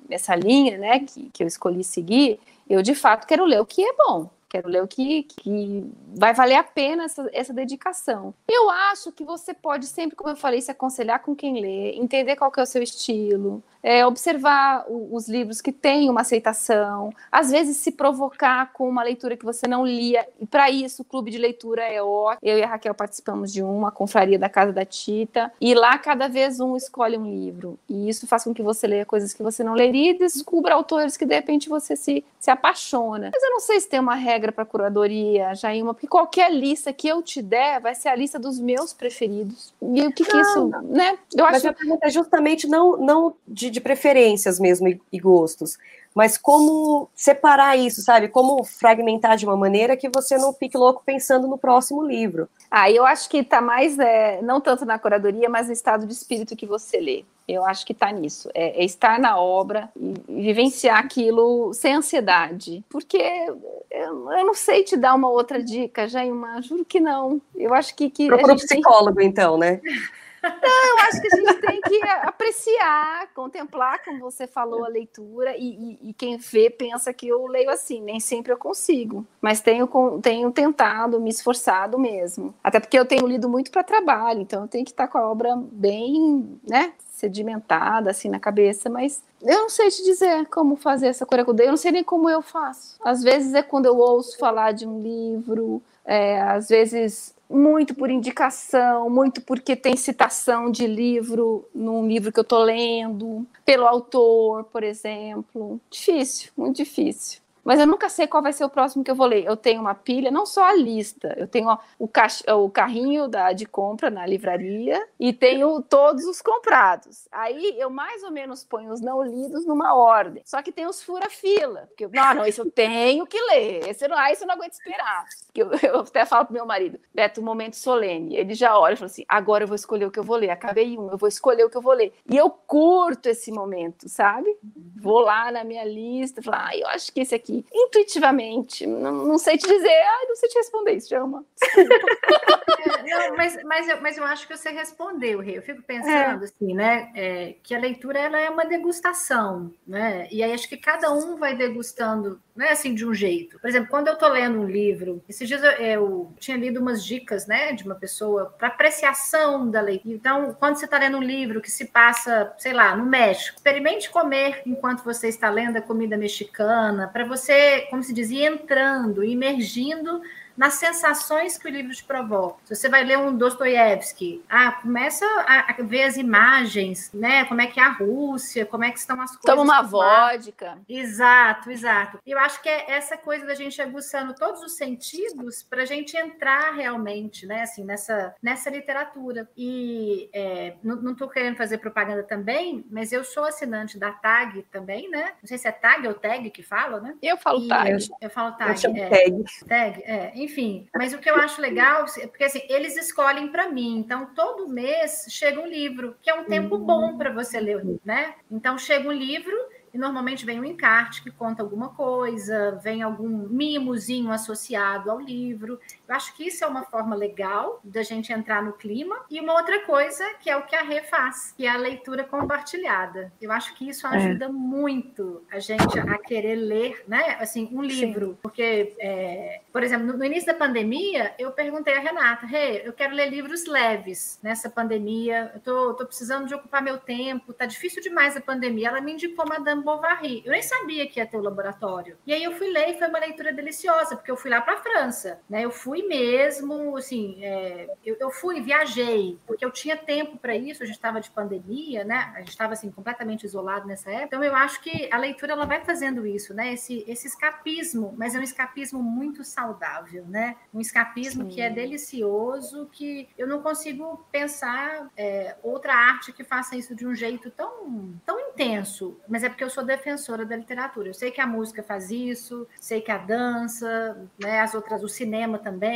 nessa linha né, que, que eu escolhi seguir, eu de fato quero ler o que é bom. Quero ler o que, que vai valer a pena essa, essa dedicação. Eu acho que você pode sempre, como eu falei, se aconselhar com quem lê, entender qual que é o seu estilo, é, observar o, os livros que têm uma aceitação, às vezes se provocar com uma leitura que você não lia, e para isso o clube de leitura é ótimo. Eu e a Raquel participamos de uma, a Confraria da Casa da Tita, e lá cada vez um escolhe um livro, e isso faz com que você leia coisas que você não leria e descubra autores que de repente você se, se apaixona. Mas eu não sei se tem uma regra para curadoria, Jaima, porque qualquer lista que eu te der vai ser a lista dos meus preferidos. E o que, que isso, né? Eu acho Mas a pergunta é justamente não, não de de, preferências mesmo e, e, gostos, mas como separar isso, sabe? Como fragmentar de uma maneira que você não fique louco pensando no próximo livro. Ah, eu acho que está mais, é, não tanto na curadoria, mas no estado de espírito que você lê. Eu acho que está nisso. É, é, estar na obra e, e, vivenciar aquilo sem ansiedade. Porque eu, eu, não sei te dar uma outra dica, Jaima, juro que não. Eu acho que. que Procura um psicólogo, tem... então, né? <laughs> Não, eu acho que a gente tem que apreciar, contemplar, como você falou, a leitura, e, e, e, quem vê pensa que eu leio assim, nem sempre eu consigo, mas tenho, tenho tentado, me esforçado mesmo. Até porque eu tenho lido muito para trabalho, então eu tenho que estar com a obra bem, né, sedimentada, assim, na cabeça, mas eu não sei te dizer como fazer essa coreografia, eu não sei nem como eu faço. Às vezes é quando eu ouço falar de um livro, é, às vezes muito por indicação, muito porque tem citação de livro num livro que eu tô lendo, pelo autor, por exemplo. Difícil, muito difícil mas eu nunca sei qual vai ser o próximo que eu vou ler. Eu tenho uma pilha, não só a lista, eu tenho o, cach... o carrinho da, de compra na livraria e tenho todos os comprados. Aí eu mais ou menos ponho os não lidos numa ordem. Só que tem os fura-fila. Porque, não, não, isso eu tenho que ler. Esse não, ah, isso eu não aguento esperar. Eu, <laughs> eu até falo pro meu marido, Beto, um momento solene. Ele já olha e fala assim: agora eu vou escolher o que eu vou ler. Acabei um, eu vou escolher o que eu vou ler. E eu curto esse momento, sabe? Vou lá na minha lista, falar, ah, eu acho que esse aqui intuitivamente. Não, não sei te dizer, ah, não sei te responder isso, Chama. <laughs> não, mas, mas, eu, mas eu acho que você respondeu, Rei. Eu fico pensando é. assim, né? É, que a leitura ela é uma degustação, né? E aí acho que cada um vai degustando é assim de um jeito. Por exemplo, quando eu estou lendo um livro, esses dias eu, eu, tinha lido umas dicas, né, de uma pessoa para apreciação da leitura. Então, quando você está lendo um livro que se passa, sei lá, no México, experimente comer enquanto você está lendo a comida mexicana, para você, como se dizia, entrando, imergindo nas sensações que o livro te provoca. Se você vai ler um Dostoiévski, ah, começa a, ver as imagens, né? Como é que é a Rússia, como é que estão as coisas. Toma uma vodka. Exato, exato. Eu acho que é essa coisa da gente aguçando todos os sentidos para a gente entrar realmente, né? Assim, nessa, nessa literatura. E é, não estou querendo fazer propaganda também, mas eu sou assinante da TAG também, né? Não sei se é TAG ou TAG que fala, né? Eu falo e TAG. Eu, falo TAG. Eu é, TAG. TAG, é enfim, mas o que eu acho legal, porque assim, eles escolhem para mim, então todo mês chega um livro, que é um tempo bom para você ler, né? Então chega um livro e normalmente vem um encarte que conta alguma coisa, vem algum mimozinho associado ao livro. Eu acho que isso é uma forma legal da gente entrar no clima. E uma outra coisa que é o que a Rê faz, que é a leitura compartilhada. Eu acho que isso é. ajuda é. muito a gente a querer ler, né? Assim, um livro. Sim. Porque, é, por exemplo, no, no, início da pandemia, eu perguntei a Renata, Rê, eu quero ler livros leves nessa pandemia. Eu tô, tô precisando de ocupar meu tempo, tá difícil demais a pandemia. Ela me indicou Madame Madame Bovary. Eu nem sabia que ia ter o laboratório. E aí eu fui ler e foi uma leitura deliciosa, porque eu fui lá para a França, né? Eu fui mesmo, assim, é, eu, eu, fui, viajei, porque eu tinha tempo para isso, a gente estava de pandemia, né? A gente estava, assim, completamente isolado nessa época. Então eu acho que a leitura, ela vai fazendo isso, né? Esse, esse escapismo, mas é um escapismo muito saudável, né? Um escapismo Sim. que é delicioso, que eu não consigo pensar é, outra arte que faça isso de um jeito tão, tão intenso, mas é porque eu eu sou defensora da literatura. Eu sei que a música faz isso, sei que a dança, né, as outras, o cinema também,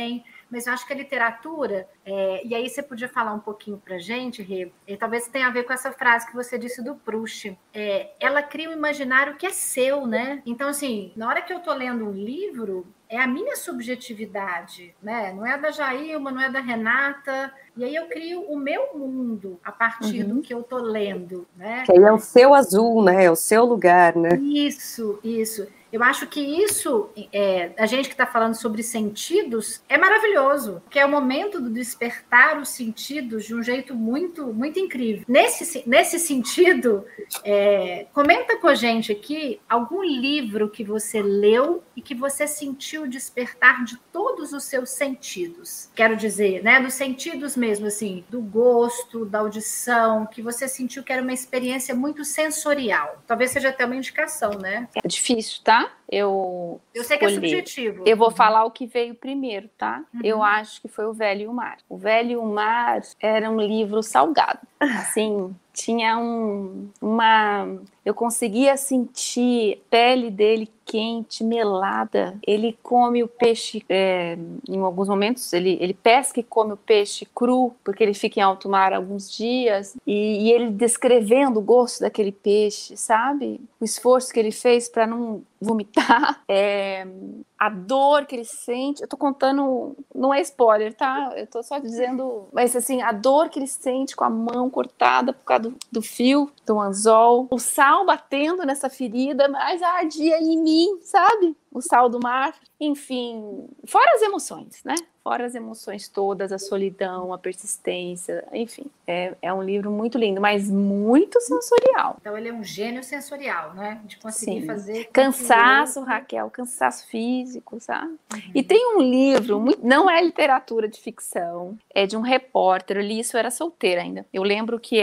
mas eu acho que a literatura, é, e aí você podia falar um pouquinho para gente, Rê, e talvez tenha a ver com essa frase que você disse do Proust. É, ela cria um imaginário que é seu, né? Então, assim, na hora que eu estou lendo um livro, é a minha subjetividade, né? Não é da Jailma, não é da Renata. E aí eu crio o meu mundo a partir uhum. do que eu estou lendo, né? Que aí é o seu azul, né? É o seu lugar, né? Isso, isso. Eu acho que isso, é, a gente que está falando sobre sentidos, é maravilhoso, que é o momento do despertar os sentidos de um jeito muito, muito incrível. Nesse, nesse sentido, é, comenta com a gente aqui algum livro que você leu e que você sentiu despertar de todos os seus sentidos. Quero dizer, né, dos sentidos mesmo, assim, do gosto, da audição, que você sentiu que era uma experiência muito sensorial. Talvez seja até uma indicação, né? É difícil, tá? Eu. Eu sei que é subjetivo. Eu vou falar o que veio primeiro, tá? Uhum. Eu acho que foi O Velho e o Mar. O Velho e o Mar era um livro salgado. <laughs> Assim, tinha um, uma. Eu conseguia sentir a pele dele quente, melada. Ele come o peixe, é, em alguns momentos, ele, ele pesca e come o peixe cru, porque ele fica em alto mar alguns dias. E, e ele descrevendo o gosto daquele peixe, sabe? O esforço que ele fez para não vomitar. <laughs> É, a dor que ele sente. Eu tô contando, não é spoiler, tá? Eu tô só dizendo, mas assim, a dor que ele sente com a mão cortada por causa do, do fio, do anzol, o sal batendo nessa ferida, mas ardia em mim, sabe? O sal do mar, enfim, fora as emoções, né? fora as emoções todas, a solidão, a persistência, enfim. É, é um livro muito lindo, mas muito sensorial. Então ele é um gênio sensorial, né? De conseguir Sim. fazer. Cansaço, Raquel, cansaço físico, sabe? Uhum. E tem um livro, não é literatura de ficção, é de um repórter. Eu li isso, eu era solteira ainda. Eu lembro que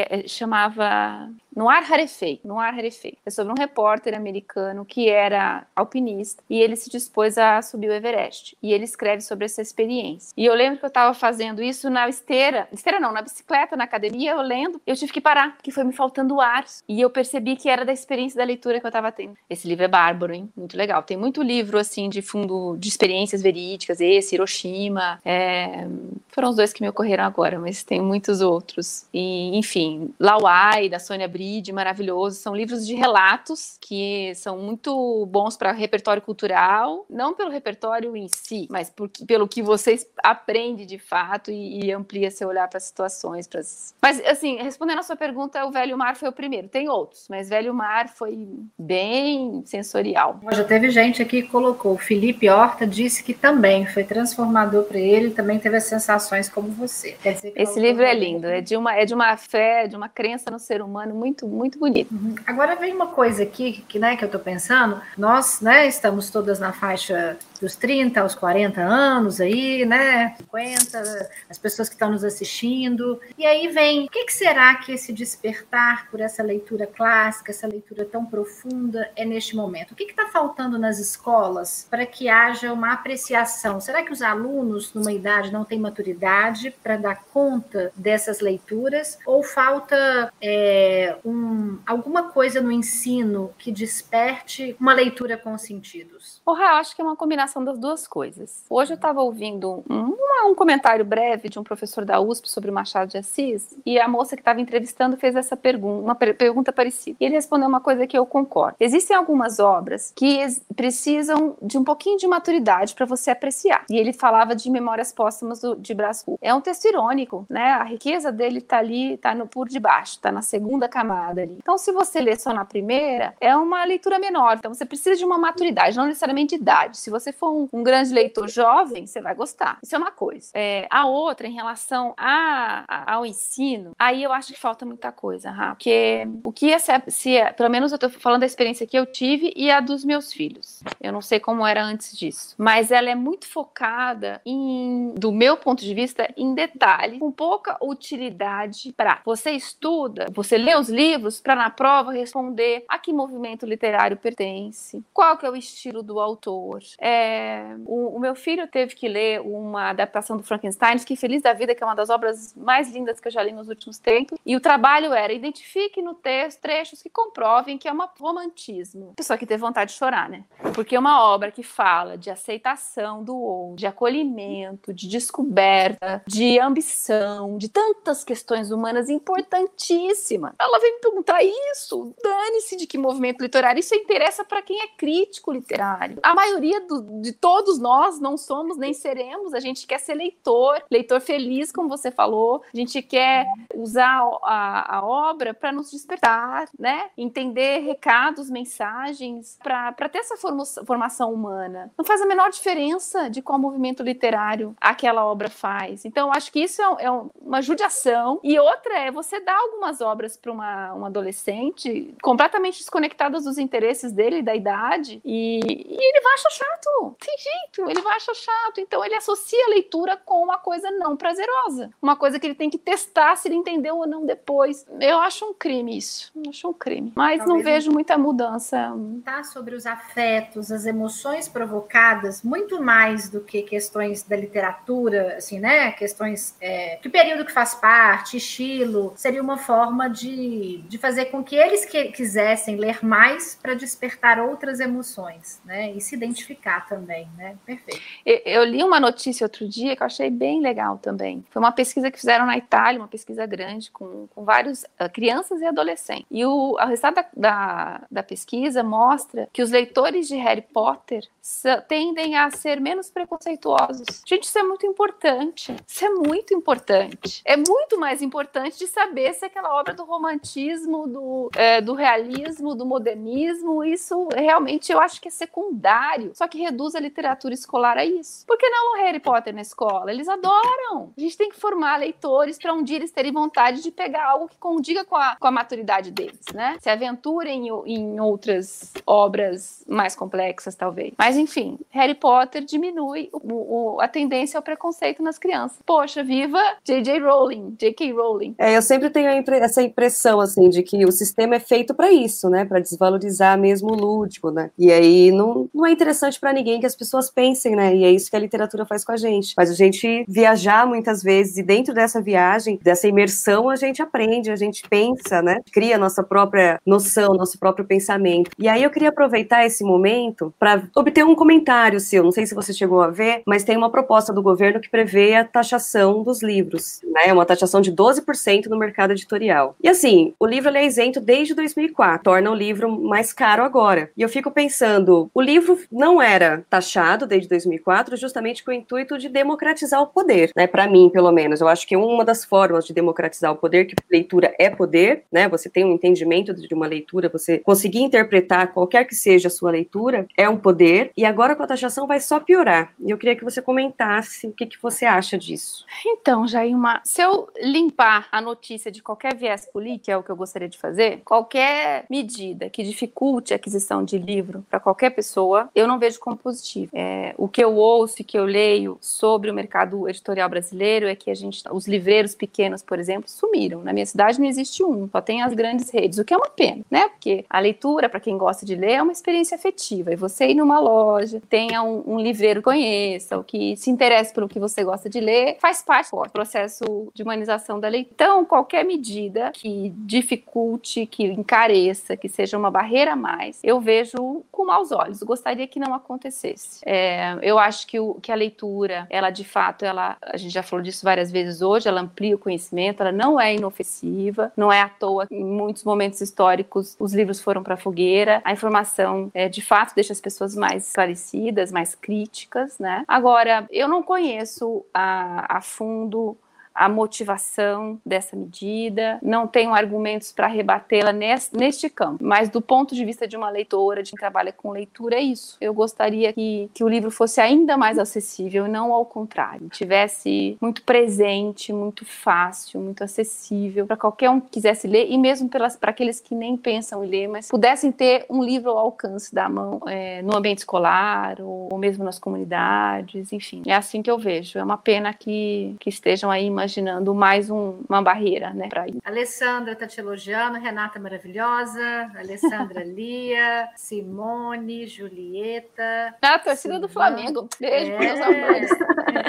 é, chamava Noir Rarefei. Noir Rarefei. É sobre um repórter americano que era alpinista e ele se dispôs a subir o Everest. E ele escreve sobre essa experiência. E eu lembro que eu estava fazendo isso na esteira, esteira não, na bicicleta, na academia, eu lendo. Eu tive que parar, porque foi me faltando ar. E eu percebi que era da experiência da leitura que eu estava tendo. Esse livro é bárbaro, hein? Muito legal. Tem muito livro, assim, de fundo, de experiências verídicas. Esse, Hiroshima. É... Foram os dois que me ocorreram agora, mas tem muitos outros. E, enfim, Lauai, da Sônia Bride, maravilhoso. São livros de relatos que são muito bons para repertório cultural. Não pelo repertório em si, mas por, pelo que vocês aprendem de fato e, e amplia seu olhar para situações. Pras... Mas, assim, respondendo a sua pergunta, o Velho Mar foi o primeiro. Tem outros, mas Velho Mar foi bem sensorial. Já teve gente aqui que colocou. O Felipe Horta disse que também foi transformador para ele, também teve as sensações como você. Esse livro é lindo, é de, uma, é de uma fé, de uma crença no ser humano muito, muito bonito. Uhum. Agora vem uma coisa aqui que, né, que eu estou pensando. Nós né, estamos todas na faixa dos 30 aos 40 anos aí, né? 50, as pessoas que estão nos assistindo. E aí vem, o que, que será que esse despertar por essa leitura clássica, essa leitura tão profunda é neste momento? O que está faltando nas escolas para que haja uma apreciação? Será que os alunos, numa idade, não têm maturidade para dar conta dessas leituras? Ou falta é, um, alguma coisa no ensino que desperte uma leitura com sentidos? Porra, eu acho que é uma combinação das duas coisas. Hoje eu estava ouvindo um, um, comentário breve de um professor da USP sobre Machado de Assis e a moça que estava entrevistando fez essa pergunta, uma per pergunta parecida. E ele respondeu uma coisa que eu concordo. Existem algumas obras que precisam de um pouquinho de maturidade para você apreciar. E ele falava de Memórias Póstumas do, de Brás Cubas. É um texto irônico, né? A riqueza dele está ali, está no por debaixo, está na segunda camada ali. Então, se você lê só na primeira, é uma leitura menor. Então, você precisa de uma maturidade, não necessariamente de idade. Se você for um, um grande leitor jovem, você vai gostar. Isso é uma coisa. É, a outra, em relação a, a, ao ensino, aí eu acho que falta muita coisa, Rafa. Porque o que é, se é, pelo menos eu tô falando da experiência que eu tive e a dos meus filhos. Eu não sei como era antes disso. Mas ela é muito focada em, do meu ponto de vista, em detalhe, com pouca utilidade para você estuda, você lê os livros para na prova responder a que movimento literário pertence, qual que é o estilo do autor, é, o, o, meu filho teve que ler uma adaptação do Frankenstein, que Feliz da Vida, que é uma das obras mais lindas que eu já li nos últimos tempos. E o trabalho era identifique no texto trechos que comprovem que é um romantismo. Pessoa que teve vontade de chorar, né? Porque é uma obra que fala de aceitação do outro, de acolhimento, de descoberta, de ambição, de tantas questões humanas importantíssimas. Ela vem me perguntar isso. Dane-se de que movimento literário. Isso interessa para quem é crítico literário. A maioria do, de todos nós não somos nem seremos. A gente quer ser leitor, leitor feliz, como você falou. A gente quer usar a, a obra para nos despertar, né? Entender recados, mensagens, para ter essa formação humana. Não faz a menor diferença de qual movimento literário aquela obra faz. Então, acho que isso é, é uma judiação. E outra é você dar algumas obras para uma, um adolescente completamente desconectadas dos interesses dele, da idade, e, e ele vai achar chato tem jeito, ele vai achar chato. Então ele associa a leitura com uma coisa não prazerosa, uma coisa que ele tem que testar se ele entendeu ou não depois. Eu acho um crime isso, eu acho um crime. Mas Talvez não vejo muita mudança. Tá sobre os afetos, as emoções provocadas, muito mais do que questões da literatura, assim, né? Questões é, que período que faz parte, estilo, seria uma forma de, de fazer com que eles que, quisessem ler mais para despertar outras emoções, né? E se identificar também né? Perfeito. Eu li uma notícia outro dia que eu achei bem legal também. Foi uma pesquisa que fizeram na Itália, uma pesquisa grande, com, com várias uh, crianças e adolescentes. E o, o resultado da, da, da, pesquisa mostra que os leitores de Harry Potter tendem a ser menos preconceituosos. Gente, isso é muito importante. Isso é muito importante. É muito mais importante de saber se aquela obra do romantismo, do, é, do realismo, do modernismo. Isso realmente eu acho que é secundário. Só que reduz a literatura escolar a isso. Por que não o Harry Potter na escola? Eles adoram. A gente tem que formar leitores para um dia eles terem vontade de pegar algo que condiga com a, com a maturidade deles, né? Se aventurem em, em outras obras mais complexas, talvez. Mas enfim, Harry Potter diminui o, o, a tendência ao preconceito nas crianças. Poxa, viva J.J. Rowling, J.K. Rowling. É, eu sempre tenho impre essa impressão, assim, de que o sistema é feito para isso, né? Para desvalorizar mesmo o lúdico, né? E aí não, não é interessante para ninguém que as pessoas pensem, né? E é isso que a literatura faz com a gente. Faz a gente viajar muitas vezes e dentro dessa viagem, dessa imersão, a gente aprende, a gente pensa, né? Cria nossa própria noção, nosso próprio pensamento. E aí eu queria aproveitar esse momento para obter um comentário seu. Não sei se você chegou a ver, mas tem uma proposta do governo que prevê a taxação dos livros, né? Uma taxação de 12% no mercado editorial. E assim, o livro é isento desde 2004, torna o livro mais caro agora. E eu fico pensando, o livro não era taxado desde 2004 justamente com o intuito de democratizar o poder, né? Para mim, pelo menos, eu acho que uma das formas de democratizar o poder, que leitura é poder, né? Você tem um entendimento de uma leitura, você conseguir interpretar qualquer que seja a sua leitura, é um poder. E agora com a taxação vai só piorar. E eu queria que você comentasse o que, que você acha disso. Então, Jailma, se eu limpar a notícia de qualquer viés político, é o que eu gostaria de fazer, qualquer medida que dificulte a aquisição de livro para qualquer pessoa, eu não vejo como positivo. É, o que eu ouço e que eu leio sobre o mercado editorial brasileiro é que a gente, os livreiros pequenos, por exemplo, sumiram. Na minha cidade não existe um, só tem as grandes redes, o que é uma pena, né? Porque a leitura, para quem gosta de ler, é uma experiência afetiva. E você ir numa loja, tenha um, um livreiro que conheça, o que se interessa pelo que você gosta de ler, faz parte do processo de humanização da leitura. Então, qualquer medida que dificulte, que encareça, que seja uma barreira a mais, eu vejo com maus olhos. Gostaria que não acontecesse. É, eu acho que, o, que a leitura, ela de fato, ela, a gente já falou disso várias vezes hoje, ela amplia o conhecimento, ela não é inofensiva, não é à toa em muitos momentos históricos os livros foram para a fogueira, a informação é, de fato deixa as pessoas mais esclarecidas, mais críticas, né? Agora, eu não conheço a, a fundo a motivação dessa medida, não tenho argumentos para rebatê-la neste campo, mas do ponto de vista de uma leitora, de quem trabalha com leitura, é isso. Eu gostaria que, que o livro fosse ainda mais acessível, não ao contrário, tivesse muito presente, muito fácil, muito acessível para qualquer um que quisesse ler, e mesmo para aqueles que nem pensam em ler, mas pudessem ter um livro ao alcance da mão é, no ambiente escolar, ou, ou mesmo nas comunidades, enfim. É assim que eu vejo. É uma pena que, que estejam aí imaginando mais um, uma barreira, né, para isso. Alessandra está te elogiando, Renata maravilhosa, Alessandra <laughs> Lia, Simone, Julieta. Ah, a torcida do Flamengo. Beijo, é, meus amores.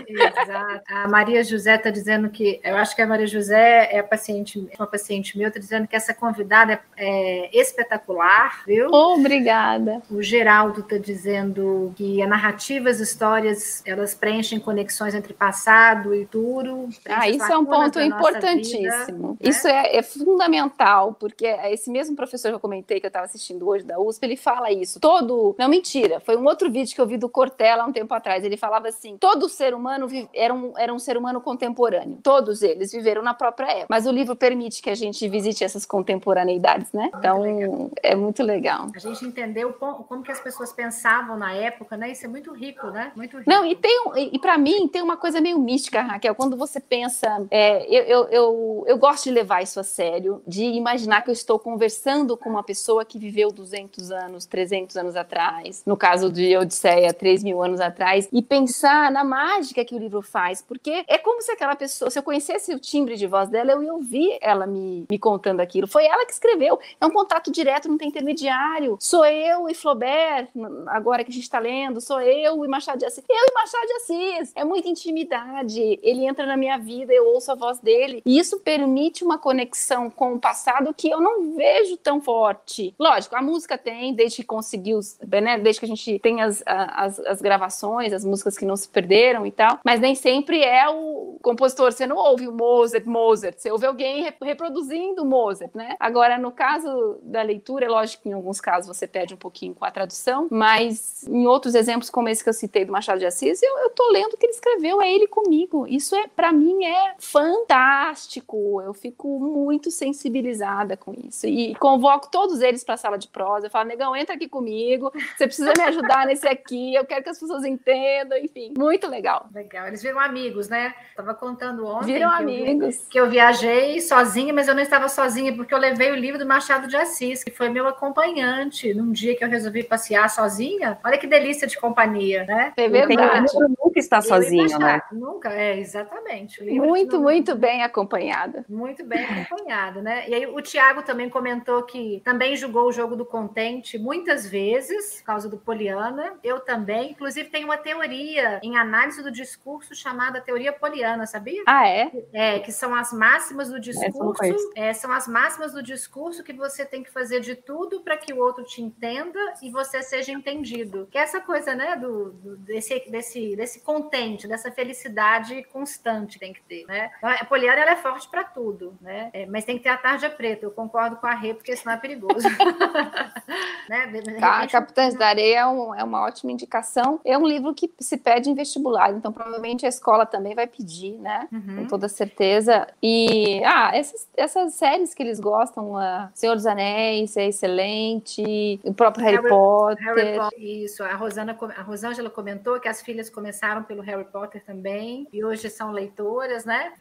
Exato. A Maria José está dizendo que, eu acho que a Maria José é paciente, uma paciente meu, está dizendo que essa convidada é, é espetacular, viu? Obrigada. O Geraldo está dizendo que a narrativa, as histórias, elas preenchem conexões entre passado e futuro. Ah, isso é um ponto importantíssimo. Vida, né? Isso é, é, fundamental, porque esse mesmo professor que eu comentei que eu estava assistindo hoje da USP, ele fala isso. Todo. Não, mentira. Foi um outro vídeo que eu vi do Cortella há um tempo atrás. Ele falava assim: todo ser humano era um, era um ser humano contemporâneo. Todos eles viveram na própria época. Mas o livro permite que a gente visite essas contemporaneidades, né? Então, muito é muito legal. A gente entendeu como que as pessoas pensavam na época, né? Isso é muito rico, né? Muito rico. Não, e tem e para mim tem uma coisa meio mística, Raquel, quando você pensa. É, eu, eu, eu, eu, gosto de levar isso a sério, de imaginar que eu estou conversando com uma pessoa que viveu 200 anos, 300 anos atrás, no caso de Odisseia, 3 mil anos atrás, e pensar na mágica que o livro faz, porque é como se aquela pessoa, se eu conhecesse o timbre de voz dela, eu ia ouvir ela me, me contando aquilo. Foi ela que escreveu, é um contato direto, não tem intermediário. Sou eu e Flaubert, agora que a gente está lendo, sou eu e Machado de Assis. Eu e Machado de Assis, é muita intimidade. Ele entra na minha vida, eu ouço a voz dele. E isso permite uma conexão com o passado que eu não vejo tão forte. Lógico, a música tem, desde que conseguiu, né, desde que a gente tem as, as, as gravações, as músicas que não se perderam e tal, mas nem sempre é o compositor. Você não ouve o Mozart, Mozart, você ouve alguém reproduzindo Mozart, né? Agora, no caso da leitura, é lógico que em alguns casos você perde um pouquinho com a tradução, mas em outros exemplos, como esse que eu citei do Machado de Assis, eu, eu tô lendo o que ele escreveu, é ele comigo. Isso é, para mim, é é fantástico. Eu fico muito sensibilizada com isso. E convoco todos eles para a sala de prosa. Eu falo, negão, entra aqui comigo. Você precisa me ajudar nesse aqui. Eu quero que as pessoas entendam. Enfim, muito legal. Legal. Eles viram amigos, né? Tava contando ontem. Viram que amigos. Eu, que eu viajei sozinha, mas eu não estava sozinha porque eu levei o livro do Machado de Assis, que foi meu acompanhante num dia que eu resolvi passear sozinha. Olha que delícia de companhia, né? É verdade. nunca está sozinho, né? Nunca, é, exatamente. Muito, muito bem acompanhada. Muito bem acompanhada, né? E aí o Tiago também comentou que também jogou o jogo do contente muitas vezes, por causa do Poliana. Eu também. Inclusive, tem uma teoria em análise do discurso chamada teoria poliana, sabia? Ah, é? É, que são as máximas do discurso. É, são as máximas do discurso que você tem que fazer de tudo para que o outro te entenda e você seja entendido. Que é essa coisa, né, do, do desse, desse, desse contente, dessa felicidade constante tem que ter, né? Então, a Poliana, ela é forte para tudo, né? É, mas tem que ter a tarja preta. Eu concordo com a Rê, porque senão é perigoso. <laughs> né? Repente... Tá, Capitães da Areia é, um, é, uma ótima indicação. É um livro que se pede em vestibular, então provavelmente a escola também vai pedir, né? Uhum. Com toda certeza. E, ah, essas, essas séries que eles gostam, uh, Senhor dos Anéis é excelente, o próprio Harry, Harry Potter. Harry Potter. Isso, a Rosana, a Rosângela comentou que as filhas começaram pelo Harry Potter também, e hoje são leitoras, né?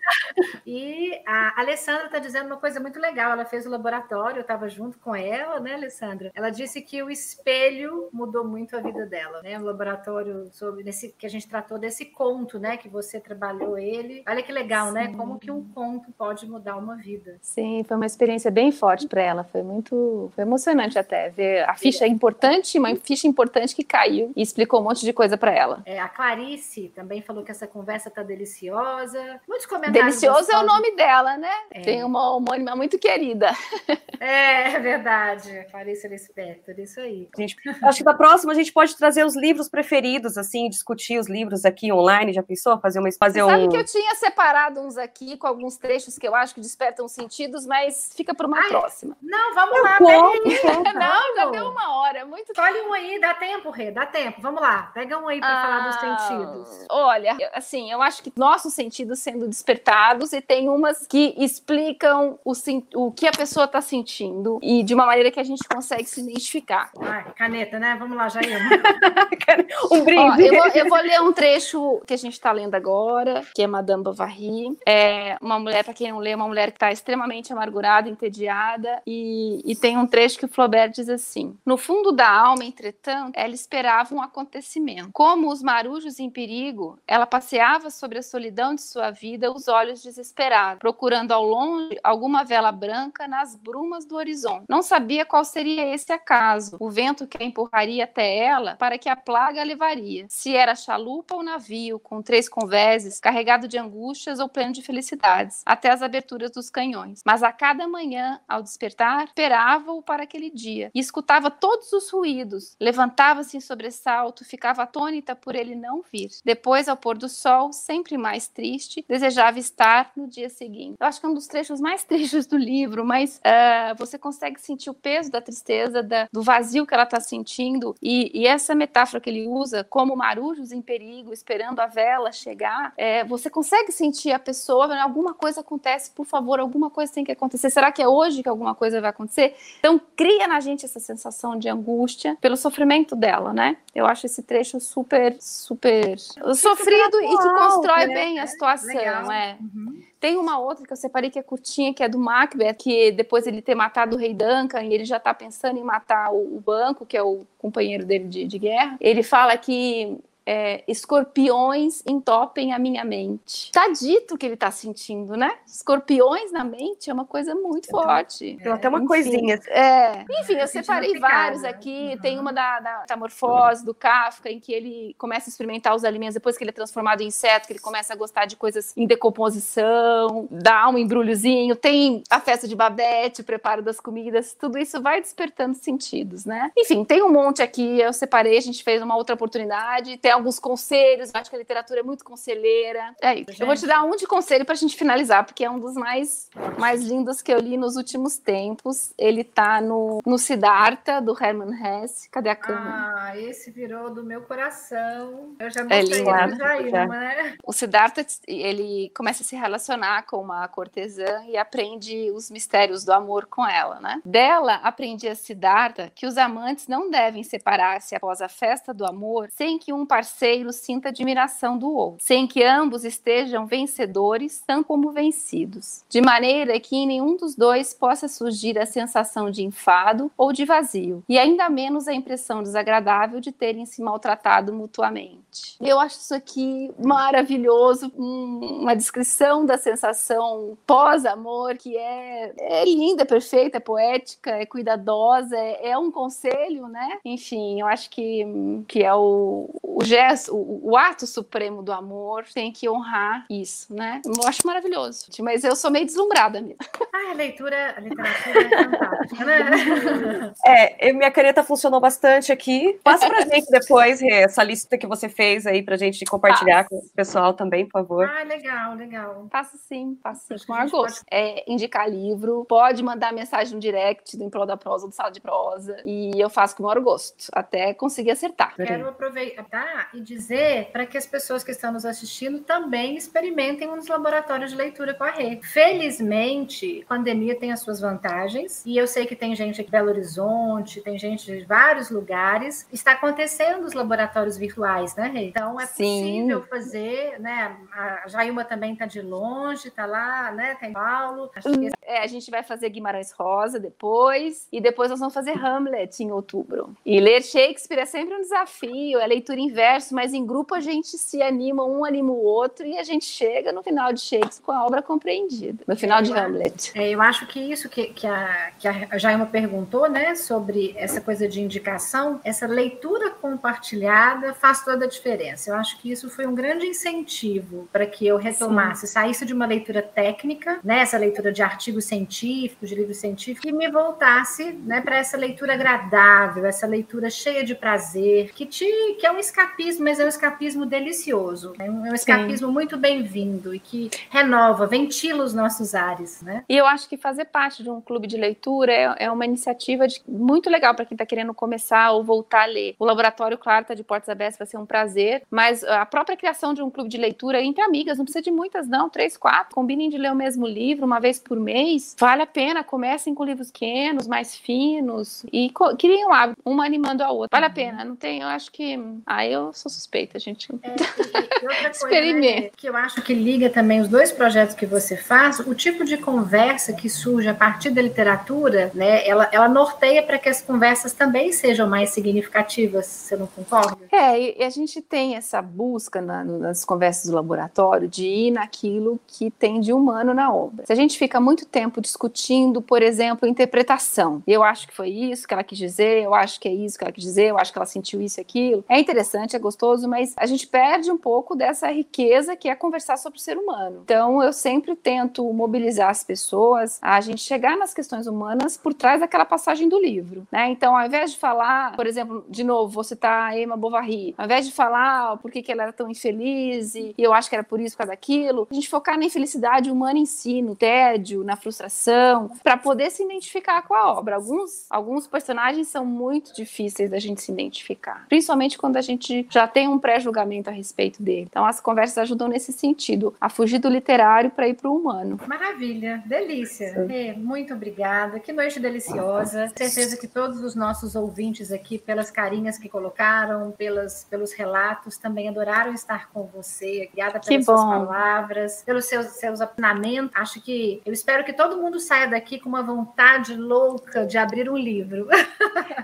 E a Alessandra está dizendo uma coisa muito legal. Ela fez o laboratório, eu estava junto com ela, né, Alessandra? Ela disse que o espelho mudou muito a vida dela, né? O laboratório sobre nesse que a gente tratou desse conto, né? Que você trabalhou ele. Olha que legal, né? Sim. né? Como que um conto pode mudar uma vida. Sim, foi uma experiência bem forte para ela. Foi muito, foi emocionante até ver a ficha importante, uma ficha importante que caiu e explicou um monte de coisa para ela. É, a Clarice também falou que essa conversa tá deliciosa. Muitos comentários. Delicioso é o nome dela, né? É. Tem uma homônima muito querida. <laughs> É, é verdade. Clarice Lispector, isso aí. Gente, acho que da próxima a gente pode trazer os livros preferidos, assim, discutir os livros aqui online. Já pensou? Fazer uma fazer Sabe um... que eu tinha separado uns aqui com alguns trechos que eu acho que despertam sentidos, mas fica para uma Ai, próxima. Não, vamos eu lá. <laughs> não, já deu uma hora. Muito Escolhe um aí, dá tempo, Rê, dá tempo. Vamos lá, pega um aí para ah, falar dos sentidos. Olha, assim, eu acho que nossos sentidos sendo despertados e tem umas que explicam o, o que a pessoa está sentindo e de uma maneira que a gente consegue se identificar. Ai, caneta, né? Vamos lá, Jair. <laughs> um brinde. Ó, eu, vou, eu, vou, ler um trecho que a gente está lendo agora, que é Madame Bovary. É uma mulher, para quem não lê, uma mulher que está extremamente amargurada, entediada, e, e tem um trecho que o Flaubert diz assim: No fundo da alma, entretanto, ela esperava um acontecimento. Como os marujos em perigo, ela passeava sobre a solidão de sua vida, os olhos desesperados, procurando ao longe alguma vela branca nas brumas do horizonte. Não sabia qual seria esse acaso, o vento que a empurraria até ela para que a plaga a levaria. Se era chalupa ou navio, com três convéses, carregado de angústias ou pleno de felicidades, até as aberturas dos canhões. Mas a cada manhã, ao despertar, esperava-o para aquele dia e escutava todos os ruídos. Levantava-se em sobressalto, ficava atônita por ele não vir. Depois, ao pôr do sol, sempre mais triste, desejava estar no dia seguinte. Eu acho que é um dos trechos mais <laughs> tristes do livro, mas uh, você consegue sentir o peso da tristeza, da, do vazio que ela está sentindo, e, e, essa metáfora que ele usa, como marujos em perigo, esperando a vela chegar, é, você consegue sentir a pessoa, né, alguma coisa acontece, por favor, alguma coisa tem que acontecer. Será que é hoje que alguma coisa vai acontecer? Então, cria na gente essa sensação de angústia pelo sofrimento dela, né? Eu acho esse trecho super, super sofrido e que constrói né? bem a situação, é. Uhum. Tem uma outra que eu separei que é curtinha, que é do Macbeth, que depois ele ter matado o rei Duncan e ele já tá pensando em matar o, o banco, que é o companheiro dele de, de guerra. Ele fala que é, escorpiões entopem a minha mente. Tá dito o que ele tá sentindo, né? Escorpiões na mente é uma coisa muito é, forte. Tem até uma Enfim, coisinha. É. Enfim, eu separei vários aqui. Uhum. Tem uma da, da metamorfose do Kafka, em que ele começa a experimentar os alimentos depois que ele é transformado em inseto, que ele começa a gostar de coisas em decomposição, dá um embrulhozinho. Tem a festa de Babette, o preparo das comidas. Tudo isso vai despertando sentidos, né? Enfim, tem um monte aqui. Eu separei, a gente fez uma outra oportunidade. Tem alguns conselhos. Eu acho que a literatura é muito conselheira. É isso. Eu vou te dar um de conselho para a gente finalizar, porque é um dos mais, mais lindos que eu li nos últimos tempos. Ele tá no, no Siddhartha, do Hermann Hesse. Cadê a câmera? Ah, esse virou do meu coração. Eu já mostrei é lindo, ele já, né? O Siddhartha, ele começa a se relacionar com uma cortesã e aprende os mistérios do amor com ela, né? Dela, aprendi a Siddhartha que os amantes não devem separar-se após a festa do amor sem que um parceiro sinta admiração do outro, sem que ambos estejam vencedores, tanto como vencidos, de maneira que em nenhum dos dois possa surgir a sensação de enfado ou de vazio, e ainda menos a impressão desagradável de terem se maltratado mutuamente. Eu acho isso aqui maravilhoso, uma descrição da sensação pós-amor que é, é linda, é perfeita, é poética, é cuidadosa, é, é, um conselho, né? Enfim, eu acho que, que é o, o gesto, o, o, ato supremo do amor, tem que honrar isso, né? Eu acho maravilhoso. Mas eu sou meio deslumbrada mesmo. Ah, a leitura, a literatura é fantástica, né? <laughs> É, minha caneta funcionou bastante aqui. Passa pra gente depois essa lista que você fez aí pra gente compartilhar com o pessoal também, por favor. Ah, legal, legal. Faço sim, faço sim, com gosto. Pode... É, indicar livro, pode mandar mensagem no direct do Impro da Prosa, do Sala de Prosa, e eu faço com o maior gosto, até conseguir acertar. Quero aproveitar e dizer para que as pessoas que estão nos assistindo também experimentem um dos laboratórios de leitura com a Rê. Felizmente, a pandemia tem as suas vantagens, e eu sei que tem gente aqui em Belo Horizonte, tem gente de vários lugares, está acontecendo os laboratórios virtuais, né, Rê? Então é Sim. possível fazer, né? A Jailma também está de longe, está lá, né? Tem Paulo. Que... É, a gente vai fazer Guimarães Rosa depois, e depois nós vamos fazer Hamlet em outubro. E ler Shakespeare é sempre um desafio, é leitura em mas em grupo a gente se anima, um anima o outro, e a gente chega no final de Shakespeare com a obra compreendida, no final é, de Hamlet. É, eu acho que isso que, que, a, que a Jaima perguntou, né, sobre essa coisa de indicação, essa leitura compartilhada faz toda a diferença. Eu acho que isso foi um grande incentivo para que eu retomasse, Sim. saísse de uma leitura técnica, né, essa leitura de artigos científicos, de livros científicos, e me voltasse né, para essa leitura agradável, essa leitura cheia de prazer, que, te, que é um escapismo, mas é um escapismo delicioso, é um, é um escapismo Sim. muito bem-vindo e que renova, ventila os nossos ares. Né? E eu acho que fazer parte de um clube de leitura é, é uma iniciativa de, muito legal para quem está querendo começar ou voltar a ler. O laboratório, claro, está de portas abertas, vai ser um prazer, mas a própria criação de um clube de leitura entre amigas, não precisa de muitas, não, três, quatro, combinem de ler o mesmo livro uma vez por mês, vale a pena, comecem com livros pequenos, mais finos, e criem um hábito, uma animando a outra. Vale a uhum. pena, não tem, eu acho que. Ah, eu sou suspeita, gente. É, e, <laughs> e coisa, né, que eu acho que liga também os dois projetos que você faz, o tipo de conversa que surge a partir da literatura, né? Ela, ela norteia para que as conversas também sejam mais significativas, você não concorda? É, e a gente tem essa busca na, nas conversas do laboratório de ir naquilo que tem de humano na obra. Se a gente fica muito tempo discutindo, por exemplo, interpretação, eu acho que foi isso que ela quis dizer, eu acho que é isso que ela quis dizer, eu acho que ela sentiu isso e aquilo. É interessante, gostoso, mas a gente perde um pouco dessa riqueza que é conversar sobre o ser humano. Então, eu sempre tento mobilizar as pessoas a gente chegar nas questões humanas por trás daquela passagem do livro, né? Então, ao invés de falar, por exemplo, de novo, vou citar a Emma Bovary, ao invés de falar por que, que ela era tão infeliz e eu acho que era por isso, por causa daquilo, a gente focar na infelicidade humana em si, no tédio, na frustração, para poder se identificar com a obra. Alguns, alguns personagens são muito difíceis da gente se identificar, principalmente quando a gente já tem um pré-julgamento a respeito dele. Então, as conversas ajudam nesse sentido, a fugir do literário para ir para o humano. Maravilha, delícia. É, muito obrigada. Que noite deliciosa. Certeza que todos os nossos ouvintes aqui, pelas carinhas que colocaram, pelas, pelos relatos, também adoraram estar com você. Obrigada pelas suas palavras, pelos seus, seus apinamentos. Acho que eu espero que todo mundo saia daqui com uma vontade louca de abrir um livro.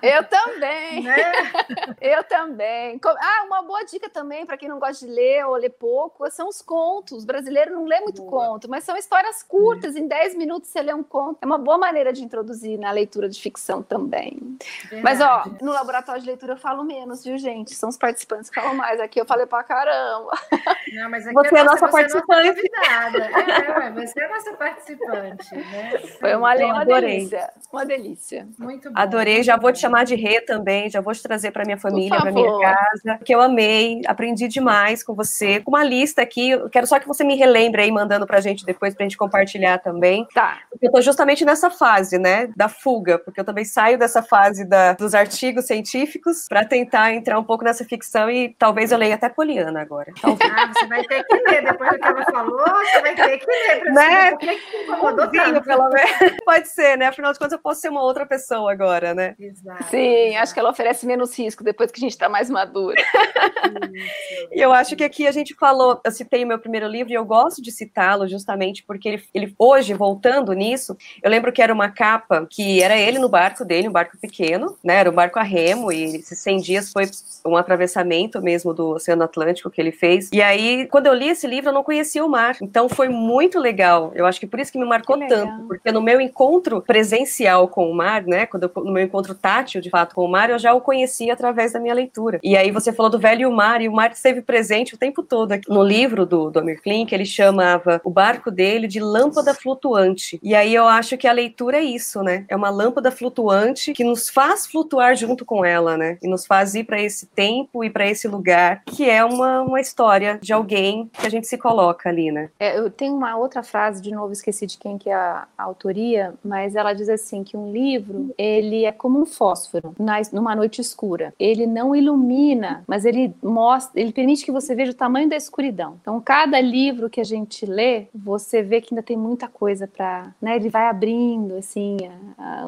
Eu também. <laughs> Né? Eu também. Ah, uma boa dica também para quem não gosta de ler ou ler pouco são os contos. O brasileiro não lê muito boa. conto, mas são histórias curtas. Em 10 minutos você lê um conto. É uma boa maneira de introduzir na leitura de ficção também. Verdade. Mas, ó, no laboratório de leitura eu falo menos, viu, gente? São os participantes que falam mais. Aqui eu falei pra caramba. Não, mas aqui você é, é nossa, participante. É, nossa é, você é nossa participante. Né? Foi uma, uma delícia. Uma delícia. Muito bom. Adorei. Já vou te chamar de Rê também. Já vou te trazer para minha família, para minha casa. Que eu amei. Aprendi demais com você. Com uma lista aqui. Eu quero só que você me relembre aí, mandando para a gente depois, para a gente compartilhar também. Tá. Porque eu tô justamente nessa fase, né? Da fuga. Porque eu também saio dessa fase da, dos artigos científicos para tentar entrar um pouco nessa ficção e talvez eu leia até Poliana agora. Talvez. Ah, você vai ter que ler. Depois do que ela falou, você vai ter que ler. Pra né? Por que, que incomodou tanto? Pelo menos. <laughs> Pode ser, né? Afinal de contas, eu posso ser uma outra pessoa agora, né? Exato. Sim, acho que ela oferece menos risco depois que a gente está mais madura. <laughs> e eu acho que aqui a gente falou, eu citei o meu primeiro livro e eu gosto de citá-lo justamente porque ele, ele, hoje, voltando nisso, eu lembro que era uma capa que era ele no barco dele, um barco pequeno, né? Era um barco a remo e esses 100 dias foi um atravessamento mesmo do Oceano Atlântico que ele fez. E aí, quando eu li esse livro, eu não conhecia o mar. Então foi muito legal. Eu acho que por isso que me marcou que tanto, porque no meu encontro presencial com o mar, né, quando eu, no meu encontro tátil de fato com o mar, eu já o conhecia através da minha leitura. E aí você falou do velho e o mar, e o mar esteve presente o tempo todo. No livro do, do Amir Klink, ele chamava o barco dele de lâmpada flutuante. E aí eu acho que a leitura é isso, né? É uma lâmpada flutuante que nos faz flutuar junto com ela, né? E nos faz ir para esse tempo e para esse lugar, que é uma, uma história de alguém que a gente se coloca ali, né? É, eu tenho uma outra frase, de novo, esqueci de quem que é a, a autoria, mas ela diz assim, que um livro, ele é como um fósforo na, numa noite escura. Ele não ilumina, mas ele mostra, ele permite que você veja o tamanho da escuridão. Então, cada livro que a gente lê, você vê que ainda tem muita coisa para, né? Ele vai abrindo, assim,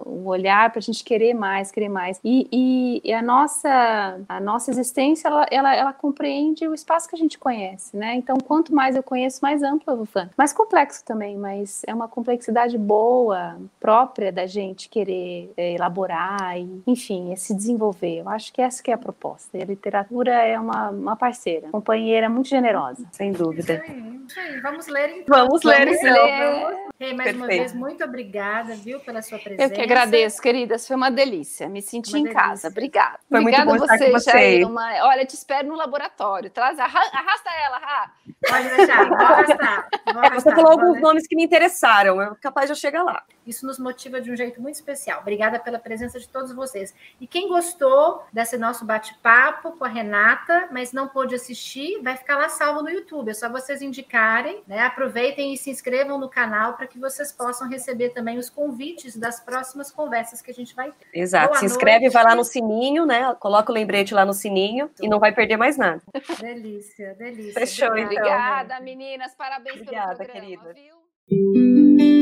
o olhar para a gente querer mais, querer mais. E, e, e, a nossa, a nossa existência, ela, ela, ela compreende o espaço que a gente conhece, né? Então, quanto mais eu conheço, mais amplo eu vou falando. Mais complexo também, mas é uma complexidade boa, própria da gente querer é, elaborar e, enfim, se desenvolver. Eu acho que essa que é a proposta. E a literatura é uma, uma parceira, companheira muito generosa. Sem dúvida. Isso aí, isso aí. Vamos ler então. Vamos ler, Vamos então. ler. Hey, mais Perfeito. uma vez, muito obrigada, viu, pela sua presença. Eu que agradeço, queridas. Foi uma delícia. Me senti uma em delícia. casa. Obrigada. Foi Obrigada muito bom a vocês, Jair. Uma... Olha, te espero no laboratório. Traz, arrasta ela, Rá. Pode deixar, vou arrastar. Vou arrastar. Você falou alguns nomes que me interessaram. Eu capaz de eu chegar lá. Isso nos motiva de um jeito muito especial. Obrigada pela presença de todos vocês. E quem gostou desse nosso bate-papo com a Renata, mas não pôde assistir, vai ficar lá salvo no YouTube. É só vocês indicarem, né? Aproveitem e se inscrevam no canal para que vocês possam receber também os convites das próximas conversas que a gente vai ter. Exato. Boa se inscreve, noite. vai lá no sininho, né? Coloca o lembrete lá no sininho e não vai perder mais nada. Delícia, delícia. Fechou, então. Obrigada, meninas. Parabéns Obrigada, pelo programa, querida. viu?